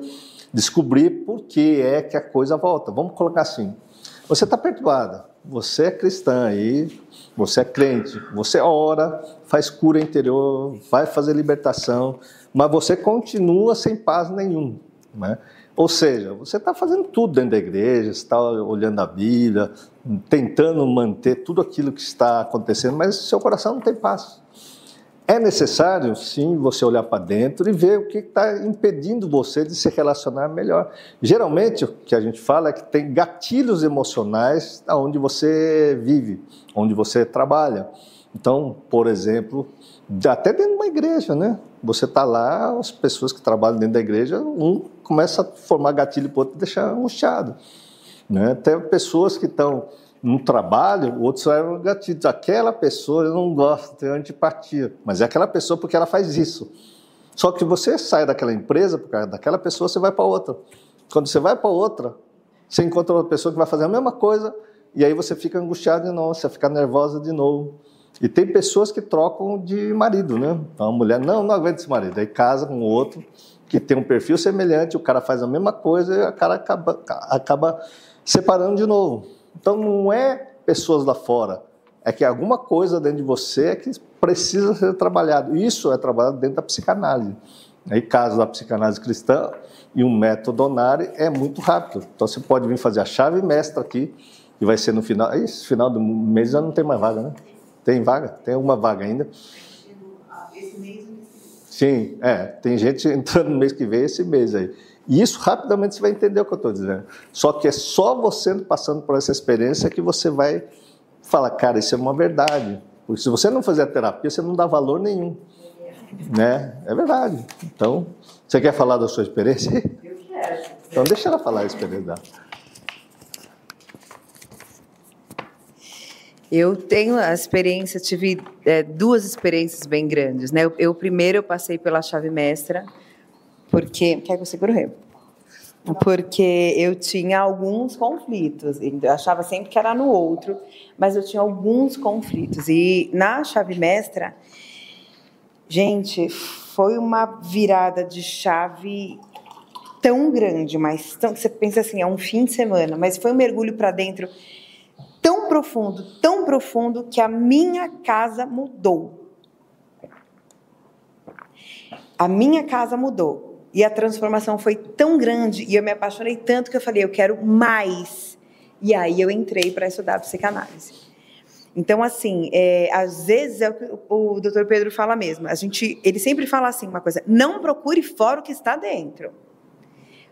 descobrir por que é que a coisa volta. Vamos colocar assim: você está perturbada, você é cristã aí, você é crente, você ora, faz cura interior, vai fazer libertação, mas você continua sem paz nenhum. Né? Ou seja, você está fazendo tudo dentro da igreja, está olhando a Bíblia, tentando manter tudo aquilo que está acontecendo, mas seu coração não tem paz. É necessário, sim, você olhar para dentro e ver o que está impedindo você de se relacionar melhor. Geralmente, o que a gente fala é que tem gatilhos emocionais onde você vive, onde você trabalha. Então, por exemplo, até dentro de uma igreja, né? Você está lá, as pessoas que trabalham dentro da igreja, um começa a formar gatilho para o outro e deixar angustiado. Né? Tem pessoas que estão no trabalho, o outro só é um gatilho. Aquela pessoa eu não gosto, tenho antipatia. Mas é aquela pessoa porque ela faz isso. Só que você sai daquela empresa, por causa daquela pessoa, você vai para outra. Quando você vai para outra, você encontra uma pessoa que vai fazer a mesma coisa e aí você fica angustiado de novo, você fica nervosa de novo. E tem pessoas que trocam de marido, né? Então a mulher, não, não aguenta esse marido. Aí casa com outro que tem um perfil semelhante, o cara faz a mesma coisa e o cara acaba, acaba separando de novo. Então não é pessoas lá fora, é que alguma coisa dentro de você é que precisa ser trabalhado. Isso é trabalhado dentro da psicanálise. Aí, caso da psicanálise cristã e um método Onari é muito rápido. Então você pode vir fazer a chave mestra aqui e vai ser no final. Esse final do mês já não tem mais vaga, né? Tem vaga? Tem alguma vaga ainda? Esse mês Sim, é. Tem gente entrando no mês que vem, esse mês aí. E isso rapidamente você vai entender o que eu estou dizendo. Só que é só você passando por essa experiência que você vai falar, cara, isso é uma verdade. Porque se você não fazer a terapia, você não dá valor nenhum. Né? É verdade. Então, você quer falar da sua experiência? Eu quero. Então deixa ela falar a experiência dela. Eu tenho a experiência, tive é, duas experiências bem grandes, né? Eu, eu, primeiro eu passei pela chave mestra, porque quer que eu segure o remo? Porque eu tinha alguns conflitos, eu achava sempre que era no outro, mas eu tinha alguns conflitos e na chave mestra, gente, foi uma virada de chave tão grande, mas tão, você pensa assim, é um fim de semana, mas foi um mergulho para dentro tão profundo, tão profundo, que a minha casa mudou. A minha casa mudou. E a transformação foi tão grande e eu me apaixonei tanto que eu falei, eu quero mais. E aí eu entrei para estudar psicanálise. Então, assim, é, às vezes é o que o, doutor Pedro fala mesmo. A gente, ele sempre fala assim, uma coisa: não procure fora o que está dentro.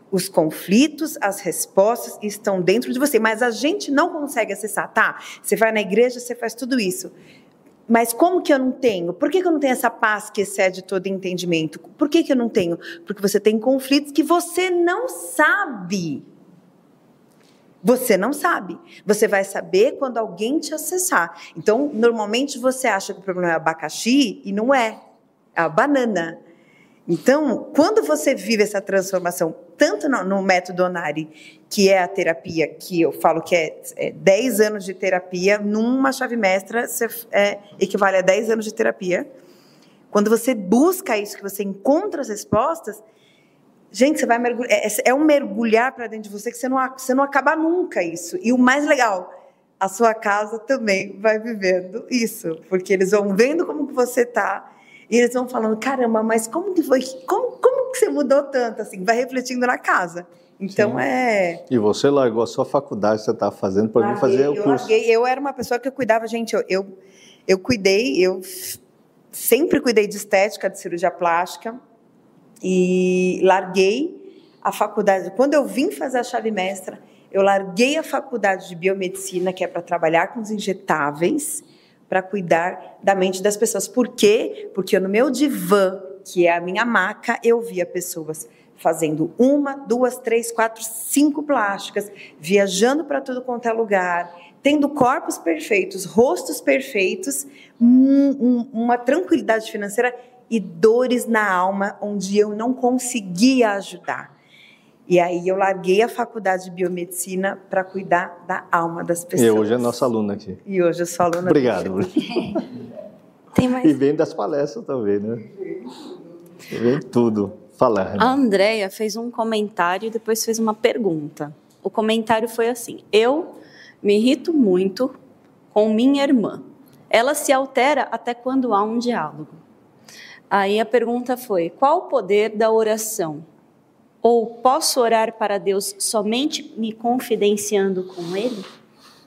Os conflitos, as respostas estão dentro de você, mas a gente não consegue acessar, tá? Você vai na igreja, você faz tudo isso. Mas como que eu não tenho? Por que, que eu não tenho essa paz que excede todo entendimento? Por que, que eu não tenho? Porque você tem conflitos que você não sabe. Você não sabe. Você vai saber quando alguém te acessar. Então, normalmente você acha que o problema é abacaxi e não é. É a banana. Então, quando você vive essa transformação, tanto no, no, método Onari, que é a terapia, que eu falo que é, é 10 anos de terapia, numa chave mestra você, é, equivale a 10 anos de terapia. Quando você busca isso, que você encontra as respostas, gente, você vai mergulhar, é, é um mergulhar para dentro de você que você não, você não acaba nunca isso. E o mais legal, a sua casa também vai vivendo isso, porque eles vão vendo como que você está e eles vão falando, caramba, mas como que foi? Como, como que você mudou tanto? Assim, vai refletindo na casa. Então Sim. é. E você largou a sua faculdade que você estava fazendo para vir fazer o curso? Eu, larguei, eu era uma pessoa que eu cuidava, gente, eu, eu, eu cuidei, eu sempre cuidei de estética, de cirurgia plástica, e larguei a faculdade. Quando eu vim fazer a chave mestra, eu larguei a faculdade de biomedicina, que é para trabalhar com os injetáveis, para cuidar da mente das pessoas. Por quê? Porque no meu divã, que é a minha maca, eu via pessoas fazendo uma, duas, três, quatro, cinco plásticas, viajando para tudo quanto é lugar, tendo corpos perfeitos, rostos perfeitos, um, um, uma tranquilidade financeira e dores na alma onde eu não conseguia ajudar. E aí eu larguei a faculdade de biomedicina para cuidar da alma das pessoas. E hoje é nossa aluna aqui. E hoje eu sou aluna. Obrigado. Tem mais... E vem das palestras também, né? Vem tudo. Fala. A Andrea fez um comentário e depois fez uma pergunta. O comentário foi assim: Eu me irrito muito com minha irmã. Ela se altera até quando há um diálogo. Aí a pergunta foi: qual o poder da oração? Ou posso orar para Deus somente me confidenciando com Ele?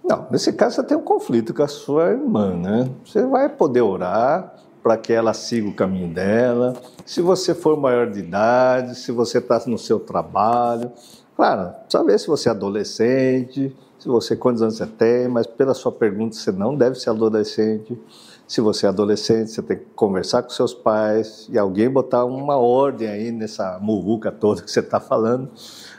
Não, nesse caso você tem um conflito com a sua irmã, né? Você vai poder orar para que ela siga o caminho dela. Se você for maior de idade, se você está no seu trabalho, claro, ver se você é adolescente, se você quantos anos você tem, mas pela sua pergunta você não deve ser adolescente. Se você é adolescente, você tem que conversar com seus pais e alguém botar uma ordem aí nessa muvuca toda que você está falando.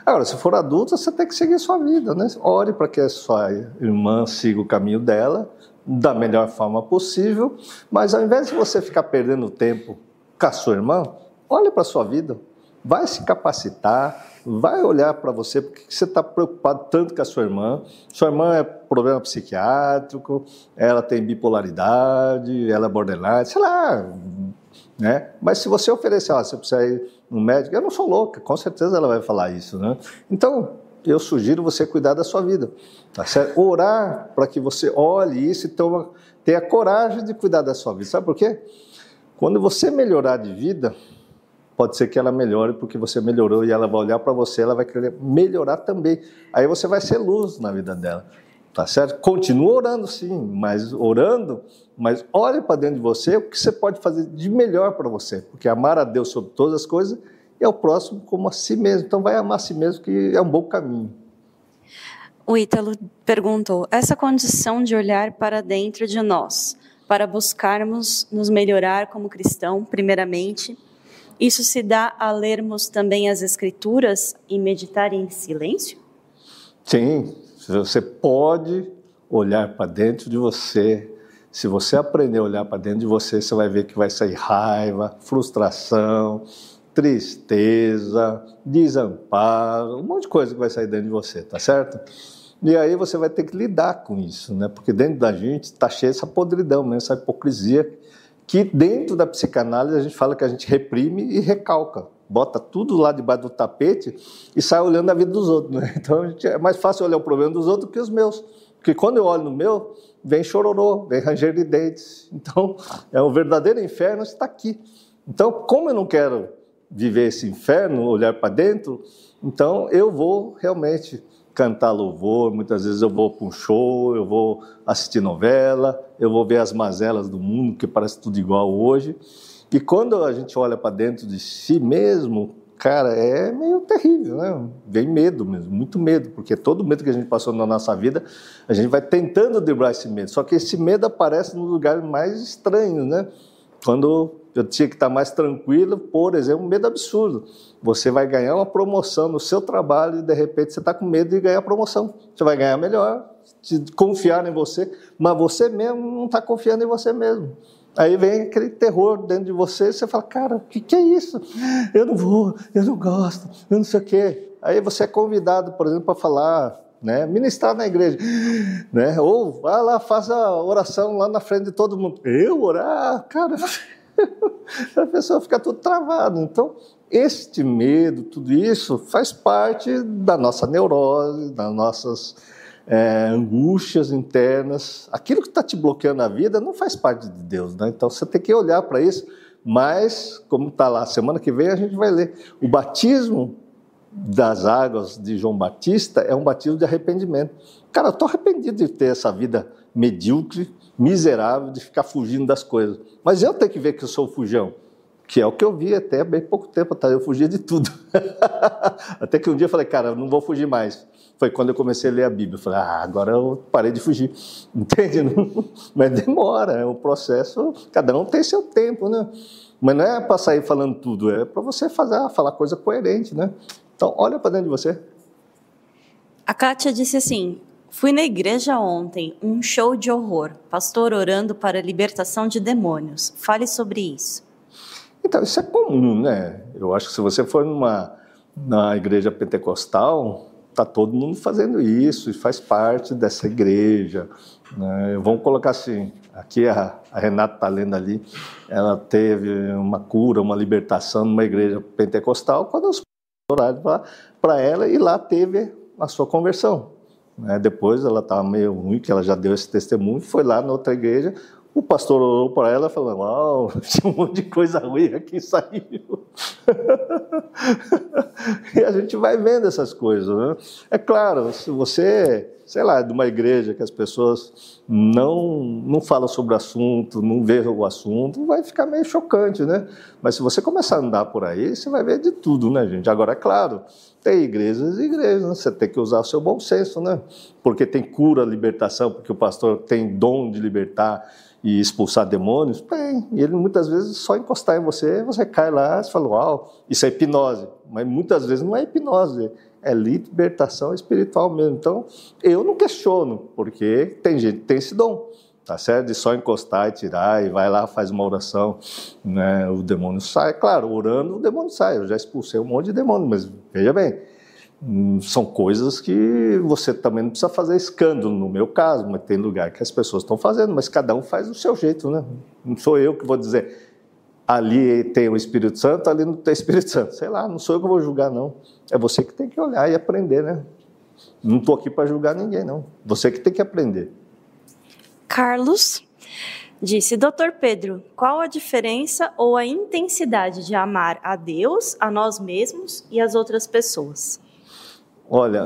Agora, se for adulto, você tem que seguir sua vida, né? Ore para que a sua irmã siga o caminho dela da melhor forma possível, mas ao invés de você ficar perdendo tempo com a sua irmã, olhe para a sua vida, vai se capacitar, vai olhar para você, porque você está preocupado tanto com a sua irmã. Sua irmã é problema psiquiátrico, ela tem bipolaridade, ela é borderline, sei lá. Né? Mas se você oferecer, ó, você precisa ir no médico, eu não sou louca, com certeza ela vai falar isso. Né? Então, eu sugiro você cuidar da sua vida. Tá certo? Orar para que você olhe isso e toma, tenha coragem de cuidar da sua vida. Sabe por quê? Quando você melhorar de vida, pode ser que ela melhore porque você melhorou e ela vai olhar para você, ela vai querer melhorar também. Aí você vai ser luz na vida dela. Tá certo? Continua orando sim, mas orando, mas olhe para dentro de você o que você pode fazer de melhor para você, porque amar a Deus sobre todas as coisas e ao próximo como a si mesmo. Então vai amar a si mesmo que é um bom caminho. O Ítalo perguntou: essa condição de olhar para dentro de nós, para buscarmos nos melhorar como cristão, primeiramente, isso se dá a lermos também as Escrituras e meditar em silêncio? Sim, você pode olhar para dentro de você. Se você aprender a olhar para dentro de você, você vai ver que vai sair raiva, frustração, tristeza, desamparo, um monte de coisa que vai sair dentro de você, tá certo? E aí você vai ter que lidar com isso, né? Porque dentro da gente está cheia essa podridão mesmo, essa hipocrisia que dentro da psicanálise a gente fala que a gente reprime e recalca, bota tudo lá debaixo do tapete e sai olhando a vida dos outros. Né? Então é mais fácil olhar o problema dos outros que os meus. Porque quando eu olho no meu, vem chororô, vem ranger de dentes. Então, é o verdadeiro inferno está aqui. Então, como eu não quero viver esse inferno, olhar para dentro, então eu vou realmente cantar louvor, muitas vezes eu vou para um show, eu vou assistir novela, eu vou ver as mazelas do mundo, que parece tudo igual hoje. E quando a gente olha para dentro de si mesmo, cara, é meio terrível, né? Vem medo mesmo, muito medo, porque todo medo que a gente passou na nossa vida, a gente vai tentando driblar esse medo. Só que esse medo aparece no lugar mais estranho, né? Quando eu tinha que estar mais tranquilo, por exemplo, um medo absurdo. Você vai ganhar uma promoção no seu trabalho e de repente você está com medo de ganhar a promoção. Você vai ganhar melhor, confiar em você, mas você mesmo não está confiando em você mesmo. Aí vem aquele terror dentro de você você fala, cara, o que, que é isso? Eu não vou, eu não gosto, eu não sei o quê. Aí você é convidado, por exemplo, para falar, né, ministrar na igreja, né, ou vá lá, faça a oração lá na frente de todo mundo. Eu orar? Cara, a pessoa fica tudo travado. Então, este medo, tudo isso, faz parte da nossa neurose, das nossas é, angústias internas. Aquilo que está te bloqueando a vida não faz parte de Deus, né? Então, você tem que olhar para isso. Mas, como está lá, semana que vem a gente vai ler. O batismo das águas de João Batista é um batismo de arrependimento. Cara, eu estou arrependido de ter essa vida medíocre, miserável, de ficar fugindo das coisas. Mas eu tenho que ver que eu sou fujão, que é o que eu vi até bem pouco tempo atrás. Eu fugia de tudo. até que um dia eu falei, cara, eu não vou fugir mais. Foi quando eu comecei a ler a Bíblia. Eu falei, ah, agora eu parei de fugir. Entende? Mas demora, é um processo, cada um tem seu tempo, né? Mas não é para sair falando tudo, é para você fazer, falar coisa coerente, né? Então, olha para dentro de você. A Kátia disse assim: Fui na igreja ontem, um show de horror, pastor orando para a libertação de demônios. Fale sobre isso. Então, isso é comum, né? Eu acho que se você for numa na igreja pentecostal, tá todo mundo fazendo isso e faz parte dessa igreja. Né? Vamos colocar assim, aqui a, a Renata está lendo ali, ela teve uma cura, uma libertação numa igreja pentecostal, quando os oraram para ela e lá teve a sua conversão. Né? Depois ela estava meio ruim, que ela já deu esse testemunho, foi lá na outra igreja, o pastor orou para ela e falou: Uau, tinha um monte de coisa ruim aqui saiu. e a gente vai vendo essas coisas. Né? É claro, se você sei lá, de uma igreja que as pessoas não, não falam sobre o assunto, não vê o assunto, vai ficar meio chocante, né? Mas se você começar a andar por aí, você vai ver de tudo, né, gente? Agora, é claro, tem igrejas e igrejas, né? você tem que usar o seu bom senso, né? Porque tem cura, libertação, porque o pastor tem dom de libertar e expulsar demônios, tem. E ele muitas vezes só encostar em você, você cai lá, você fala, uau, isso é hipnose. Mas muitas vezes não é hipnose, é libertação espiritual mesmo. Então, eu não questiono, porque tem gente que tem esse dom, tá certo? De só encostar e tirar, e vai lá, faz uma oração, né? o demônio sai. Claro, orando, o demônio sai. Eu já expulsei um monte de demônio, mas veja bem, são coisas que você também não precisa fazer escândalo, no meu caso, mas tem lugar que as pessoas estão fazendo, mas cada um faz do seu jeito, né? Não sou eu que vou dizer, ali tem o Espírito Santo, ali não tem Espírito Santo. Sei lá, não sou eu que vou julgar, não. É você que tem que olhar e aprender, né? Não estou aqui para julgar ninguém, não. Você que tem que aprender. Carlos disse: Doutor Pedro, qual a diferença ou a intensidade de amar a Deus, a nós mesmos e as outras pessoas? Olha,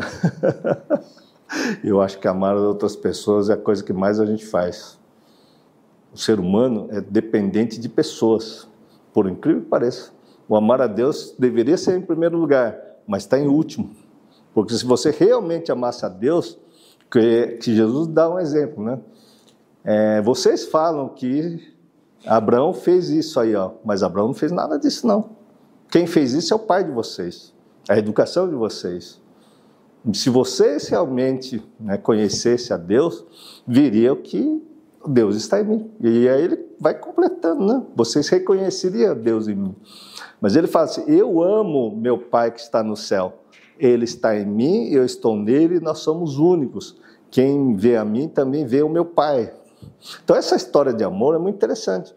eu acho que amar as outras pessoas é a coisa que mais a gente faz. O ser humano é dependente de pessoas por incrível que pareça. O amar a Deus deveria ser em primeiro lugar, mas está em último. Porque se você realmente amasse a Deus, que, que Jesus dá um exemplo, né? É, vocês falam que Abraão fez isso aí, ó, mas Abraão não fez nada disso, não. Quem fez isso é o pai de vocês, a educação de vocês. Se vocês realmente né, conhecessem a Deus, viriam que Deus está em mim. E aí ele vai completando, né? Vocês reconheceriam Deus em mim. Mas ele fala assim: Eu amo meu Pai que está no céu. Ele está em mim, eu estou nele, nós somos únicos. Quem vê a mim também vê o meu Pai. Então, essa história de amor é muito interessante.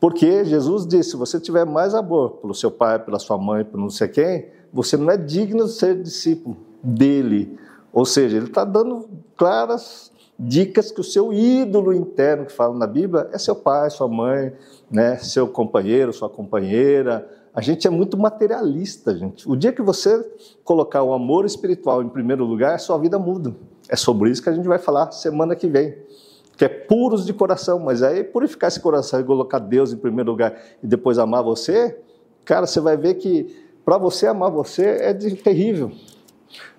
Porque Jesus disse: se você tiver mais amor pelo seu pai, pela sua mãe, por não sei quem, você não é digno de ser discípulo dele. Ou seja, ele está dando claras dicas que o seu ídolo interno, que fala na Bíblia, é seu pai, sua mãe, né, seu companheiro, sua companheira. A gente é muito materialista, gente. O dia que você colocar o amor espiritual em primeiro lugar, a sua vida muda. É sobre isso que a gente vai falar semana que vem. Que é puros de coração, mas aí purificar esse coração e colocar Deus em primeiro lugar e depois amar você, cara, você vai ver que para você amar você é terrível.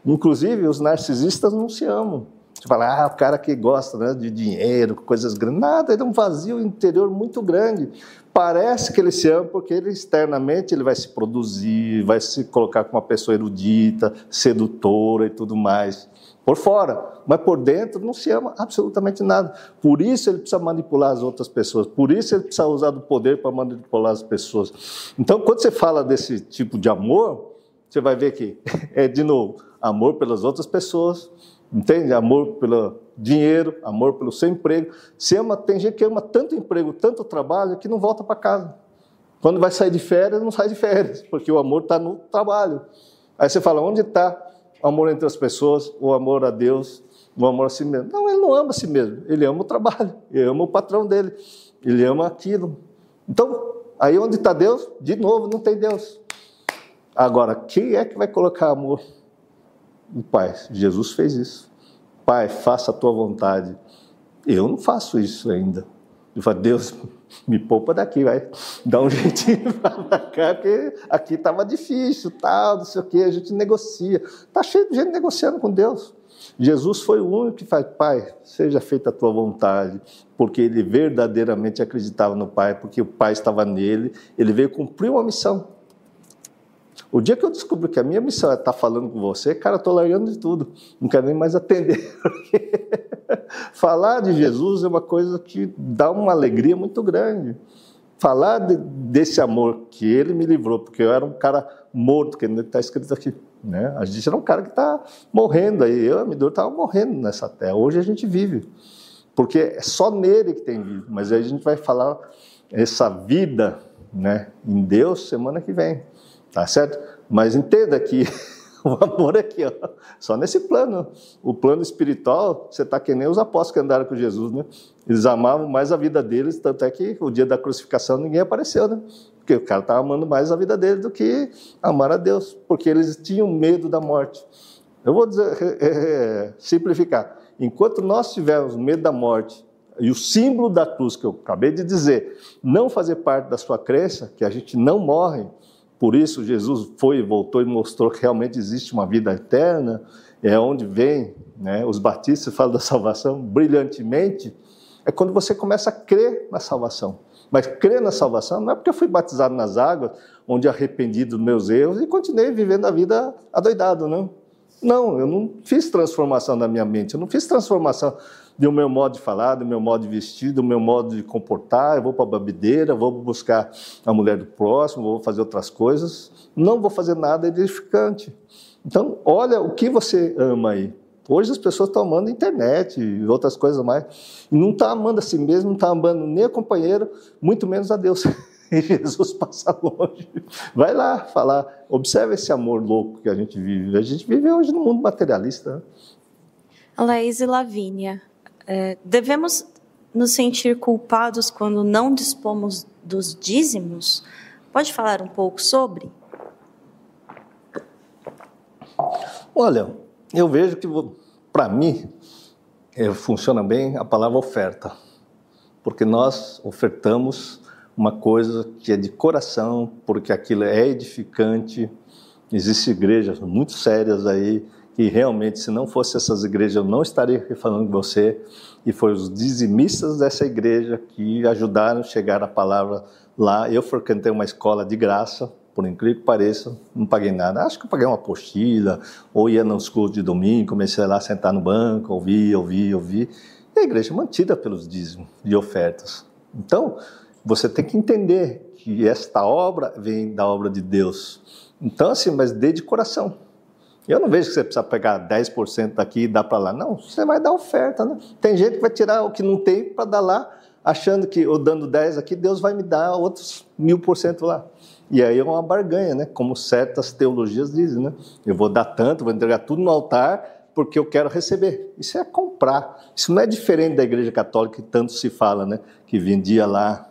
Inclusive, os narcisistas não se amam. Você fala, ah, o cara que gosta né, de dinheiro, coisas grandes. Nada, ele é um vazio interior muito grande. Parece que ele se ama porque ele externamente ele vai se produzir, vai se colocar como uma pessoa erudita, sedutora e tudo mais. Por fora, mas por dentro não se ama absolutamente nada. Por isso ele precisa manipular as outras pessoas, por isso ele precisa usar do poder para manipular as pessoas. Então, quando você fala desse tipo de amor, você vai ver que é, de novo, amor pelas outras pessoas, Entende? Amor pelo dinheiro, amor pelo seu emprego. Se ama, tem gente que ama tanto emprego, tanto trabalho, que não volta para casa. Quando vai sair de férias, não sai de férias, porque o amor está no trabalho. Aí você fala, onde está o amor entre as pessoas, o amor a Deus, o amor a si mesmo? Não, ele não ama a si mesmo, ele ama o trabalho, ele ama o patrão dele, ele ama aquilo. Então, aí onde está Deus? De novo, não tem Deus. Agora, quem é que vai colocar amor o Pai. Jesus fez isso. Pai, faça a tua vontade. Eu não faço isso ainda. Eu falo, Deus, me poupa daqui, vai. Dá um jeitinho para cá, porque aqui estava difícil, tal, não sei o quê, a gente negocia. Está cheio de gente negociando com Deus. Jesus foi o único que faz, Pai, seja feita a tua vontade, porque ele verdadeiramente acreditava no Pai, porque o Pai estava nele, ele veio cumprir uma missão. O dia que eu descubro que a minha missão é estar falando com você, cara, eu estou largando de tudo. Não quero nem mais atender. Falar de Jesus é uma coisa que dá uma alegria muito grande. Falar de, desse amor que ele me livrou, porque eu era um cara morto, que está escrito aqui. Né? A gente era um cara que está morrendo aí. Eu, a minha dor, estava morrendo nessa terra. Hoje a gente vive. Porque é só nele que tem vida. Mas aí a gente vai falar essa vida né, em Deus semana que vem. Tá certo? Mas entenda que o amor é aqui, ó, só nesse plano. O plano espiritual, você está que nem os apóstolos que andaram com Jesus, né? Eles amavam mais a vida deles, tanto é que o dia da crucificação ninguém apareceu, né? Porque o cara estava amando mais a vida dele do que amar a Deus, porque eles tinham medo da morte. Eu vou dizer, é, é, simplificar. Enquanto nós tivermos medo da morte e o símbolo da cruz que eu acabei de dizer não fazer parte da sua crença, que a gente não morre, por isso Jesus foi e voltou e mostrou que realmente existe uma vida eterna, é onde vem, né, os batistas falam da salvação brilhantemente, é quando você começa a crer na salvação. Mas crer na salvação não é porque eu fui batizado nas águas, onde arrependido dos meus erros e continuei vivendo a vida adoidado, não. Não, eu não fiz transformação na minha mente, eu não fiz transformação do meu modo de falar, do meu modo de vestir, do meu modo de comportar. Eu vou para a bebedeira, vou buscar a mulher do próximo, vou fazer outras coisas. Não vou fazer nada edificante. Então, olha o que você ama aí. Hoje as pessoas estão amando a internet e outras coisas mais. Não está amando a si mesmo, não está amando nem a companheiro, muito menos a Deus. E Jesus passa longe. Vai lá falar. Observe esse amor louco que a gente vive. A gente vive hoje no mundo materialista. Né? Laís e Lavínia, é, devemos nos sentir culpados quando não dispomos dos dízimos? Pode falar um pouco sobre? Olha, eu vejo que, para mim, é, funciona bem a palavra oferta, porque nós ofertamos uma coisa que é de coração, porque aquilo é edificante. Existem igrejas muito sérias aí que realmente, se não fosse essas igrejas, eu não estaria aqui falando com você. E foi os dizimistas dessa igreja que ajudaram a chegar a palavra lá. Eu frequentei uma escola de graça, por incrível que pareça, não paguei nada. Acho que eu paguei uma apostila, ou ia nos cultos de domingo, comecei lá a sentar no banco, ouvir, ouvir, ouvir. E a igreja é mantida pelos dízimos e ofertas. Então, você tem que entender que esta obra vem da obra de Deus. Então, assim, mas dê de coração. Eu não vejo que você precisa pegar 10% daqui e dar para lá. Não, você vai dar oferta, né? Tem gente que vai tirar o que não tem para dar lá, achando que, eu dando 10 aqui, Deus vai me dar outros mil por cento lá. E aí é uma barganha, né? Como certas teologias dizem, né? Eu vou dar tanto, vou entregar tudo no altar porque eu quero receber. Isso é comprar. Isso não é diferente da igreja católica que tanto se fala, né? Que vendia lá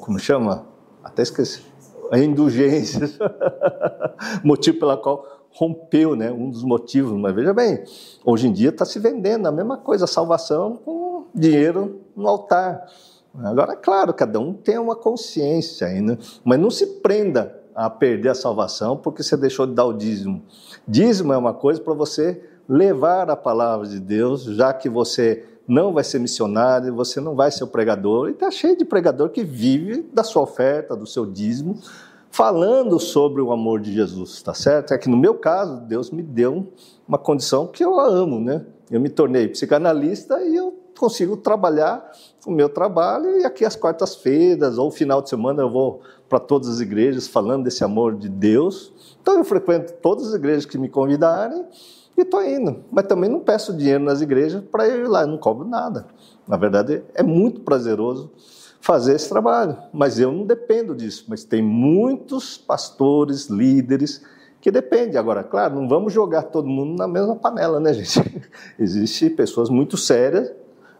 como chama? Até esqueci. A indulgência. Motivo pela qual rompeu, né? Um dos motivos. Mas veja bem, hoje em dia está se vendendo a mesma coisa, salvação com dinheiro no altar. Agora, é claro, cada um tem uma consciência ainda, mas não se prenda a perder a salvação porque você deixou de dar o dízimo. Dízimo é uma coisa para você levar a palavra de Deus, já que você não vai ser missionário, você não vai ser o pregador. E está cheio de pregador que vive da sua oferta, do seu dízimo, falando sobre o amor de Jesus, tá certo? É que no meu caso, Deus me deu uma condição que eu amo, né? Eu me tornei psicanalista e eu consigo trabalhar o meu trabalho e aqui às quartas-feiras ou final de semana eu vou para todas as igrejas falando desse amor de Deus. Então eu frequento todas as igrejas que me convidarem e estou indo. Mas também não peço dinheiro nas igrejas para ir lá, eu não cobro nada. Na verdade, é muito prazeroso fazer esse trabalho, mas eu não dependo disso. Mas tem muitos pastores, líderes que dependem. Agora, claro, não vamos jogar todo mundo na mesma panela, né, gente? Existem pessoas muito sérias,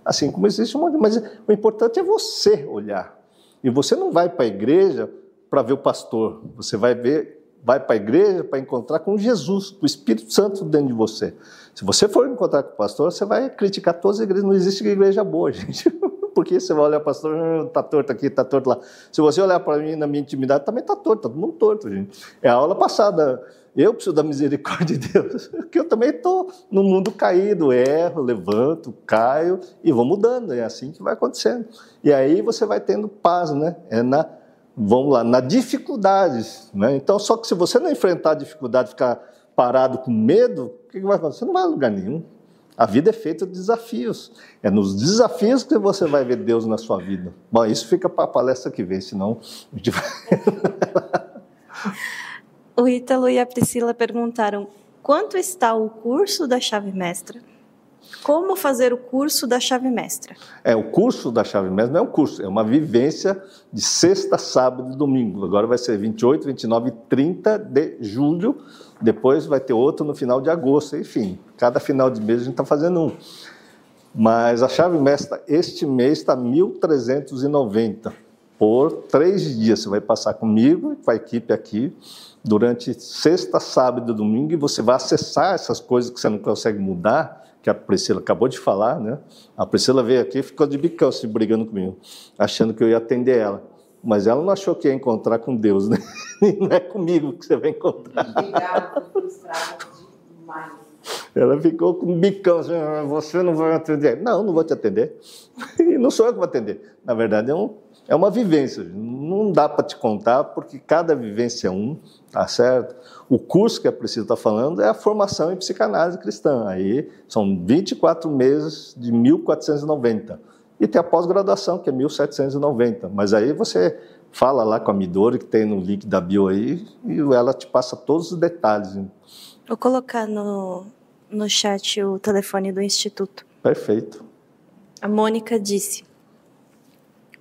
assim como existe um monte. Mas o importante é você olhar. E você não vai para a igreja para ver o pastor, você vai ver vai para a igreja para encontrar com Jesus, com o Espírito Santo dentro de você. Se você for encontrar com o pastor, você vai criticar todas as igrejas. Não existe igreja boa, gente. Porque você vai olhar para pastor, ah, torto aqui, está torto lá. Se você olhar para mim na minha intimidade, também está torto, está todo mundo torto, gente. É a aula passada. Eu preciso da misericórdia de Deus, porque eu também estou no mundo caído, erro, levanto, caio e vou mudando. É assim que vai acontecendo. E aí você vai tendo paz, né? É na vamos lá, na dificuldades. Né? Então, só que se você não enfrentar a dificuldade, ficar parado com medo, o que vai acontecer? Você não vai a lugar nenhum. A vida é feita de desafios. É nos desafios que você vai ver Deus na sua vida. Bom, isso fica para a palestra que vem, senão a gente vai. o Ítalo e a Priscila perguntaram: quanto está o curso da chave mestra? Como fazer o curso da chave mestra? É, o curso da chave mestra não é um curso, é uma vivência de sexta, sábado e domingo. Agora vai ser 28, 29 e 30 de julho. Depois vai ter outro no final de agosto. Enfim, cada final de mês a gente está fazendo um. Mas a chave mestra este mês está 1.390. por três dias. Você vai passar comigo, com a equipe aqui, durante sexta, sábado e domingo, e você vai acessar essas coisas que você não consegue mudar, que a Priscila acabou de falar, né? A Priscila veio aqui e ficou de bicão se brigando comigo, achando que eu ia atender ela. Mas ela não achou que ia encontrar com Deus, né? Não é comigo que você vai encontrar. Obrigada, frustrada demais. Ela ficou com um bicão, assim, "Ah, você não vai atender. Não, não vou te atender. E não sou eu que vou atender. Na verdade, é, um, é uma vivência. Não dá para te contar, porque cada vivência é um, tá certo? O curso que a Priscila está falando é a formação em psicanálise cristã. Aí são 24 meses de 1490. E tem a pós-graduação, que é 1790. Mas aí você fala lá com a Midori, que tem no link da bio aí, e ela te passa todos os detalhes. Vou colocar no, no chat o telefone do Instituto. Perfeito. A Mônica disse: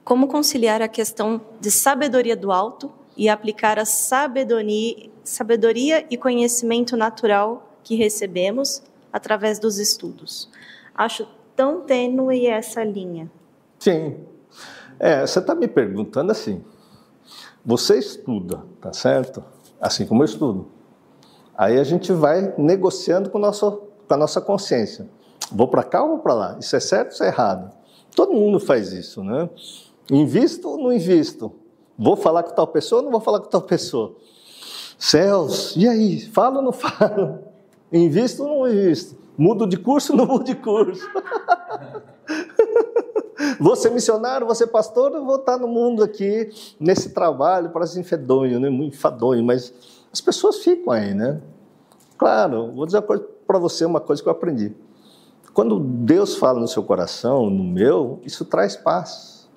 Como conciliar a questão de sabedoria do alto e aplicar a sabedoria, sabedoria e conhecimento natural que recebemos através dos estudos? Acho tão tênue essa linha. Sim. É, você está me perguntando assim. Você estuda, tá certo? Assim como eu estudo. Aí a gente vai negociando com, nosso, com a nossa consciência. Vou para cá ou vou para lá? Isso é certo ou isso é errado? Todo mundo faz isso, né? Invisto ou não invisto? Vou falar com tal pessoa ou não vou falar com tal pessoa? Céus, e aí? Falo ou não falo? Invisto ou não invisto? Mudo de curso não mudo de curso? Vou ser missionário, vou ser pastor, vou estar no mundo aqui, nesse trabalho, parece enfadonho, né? muito enfadonho, mas as pessoas ficam aí, né? Claro, vou dizer para você uma coisa que eu aprendi. Quando Deus fala no seu coração, no meu, isso traz paz.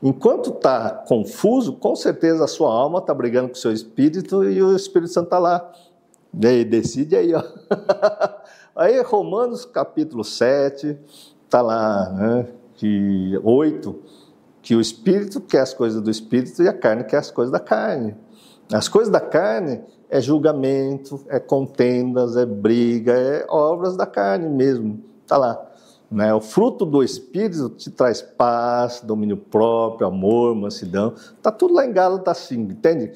Enquanto está confuso, com certeza a sua alma está brigando com o seu espírito e o Espírito Santo está lá. E aí, decide aí, ó. Aí, Romanos capítulo 7, está lá, né? Que 8, que o espírito quer as coisas do espírito e a carne quer as coisas da carne. As coisas da carne é julgamento, é contendas, é briga, é obras da carne mesmo. Está lá. Né? O fruto do Espírito te traz paz, domínio próprio, amor, mansidão. Está tudo lá em Gálatas 5, entende?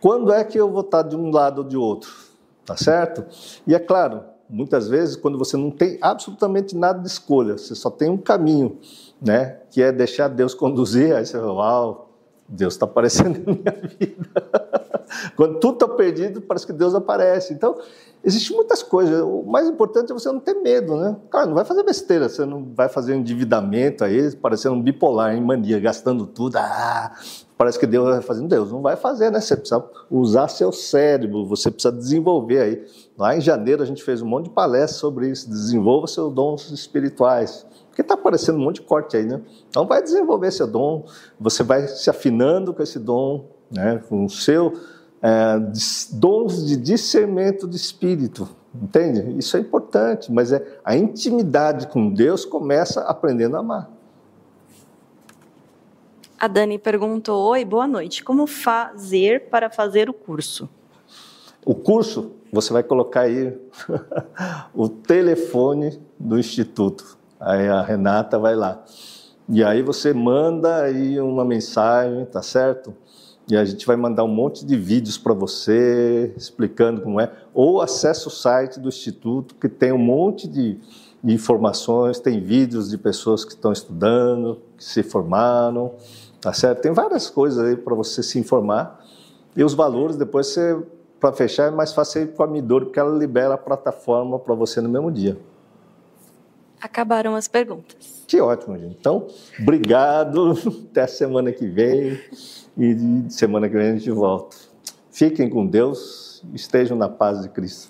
Quando é que eu vou estar de um lado ou de outro? Tá certo? E é claro, muitas vezes, quando você não tem absolutamente nada de escolha, você só tem um caminho, né? Que é deixar Deus conduzir, aí você fala, uau, Deus está aparecendo na minha vida. Quando tudo está perdido, parece que Deus aparece. Então, existem muitas coisas. O mais importante é você não ter medo, né? Cara, não vai fazer besteira, você não vai fazer endividamento aí, parecendo um bipolar, em mania, gastando tudo. Ah, parece que Deus vai fazendo. Deus não vai fazer, né? Você precisa usar seu cérebro, você precisa desenvolver aí. Lá em janeiro a gente fez um monte de palestras sobre isso. Desenvolva seus dons espirituais. Porque está aparecendo um monte de corte aí, né? Então vai desenvolver seu dom, você vai se afinando com esse dom, né? Com o seu é, dons de discernimento de espírito, entende? Isso é importante, mas é a intimidade com Deus começa aprendendo a amar. A Dani perguntou: Oi, boa noite. Como fazer para fazer o curso? O curso, você vai colocar aí o telefone do instituto. Aí a Renata vai lá. E aí você manda aí uma mensagem, tá certo? E a gente vai mandar um monte de vídeos para você explicando como é. Ou acesse o site do instituto que tem um monte de informações, tem vídeos de pessoas que estão estudando, que se formaram, tá certo? Tem várias coisas aí para você se informar. E os valores depois você para fechar é mais fácil ir com a Midori, porque ela libera a plataforma para você no mesmo dia. Acabaram as perguntas. Que ótimo, gente. Então, obrigado. Até a semana que vem. E semana que vem a gente volta. Fiquem com Deus. Estejam na paz de Cristo.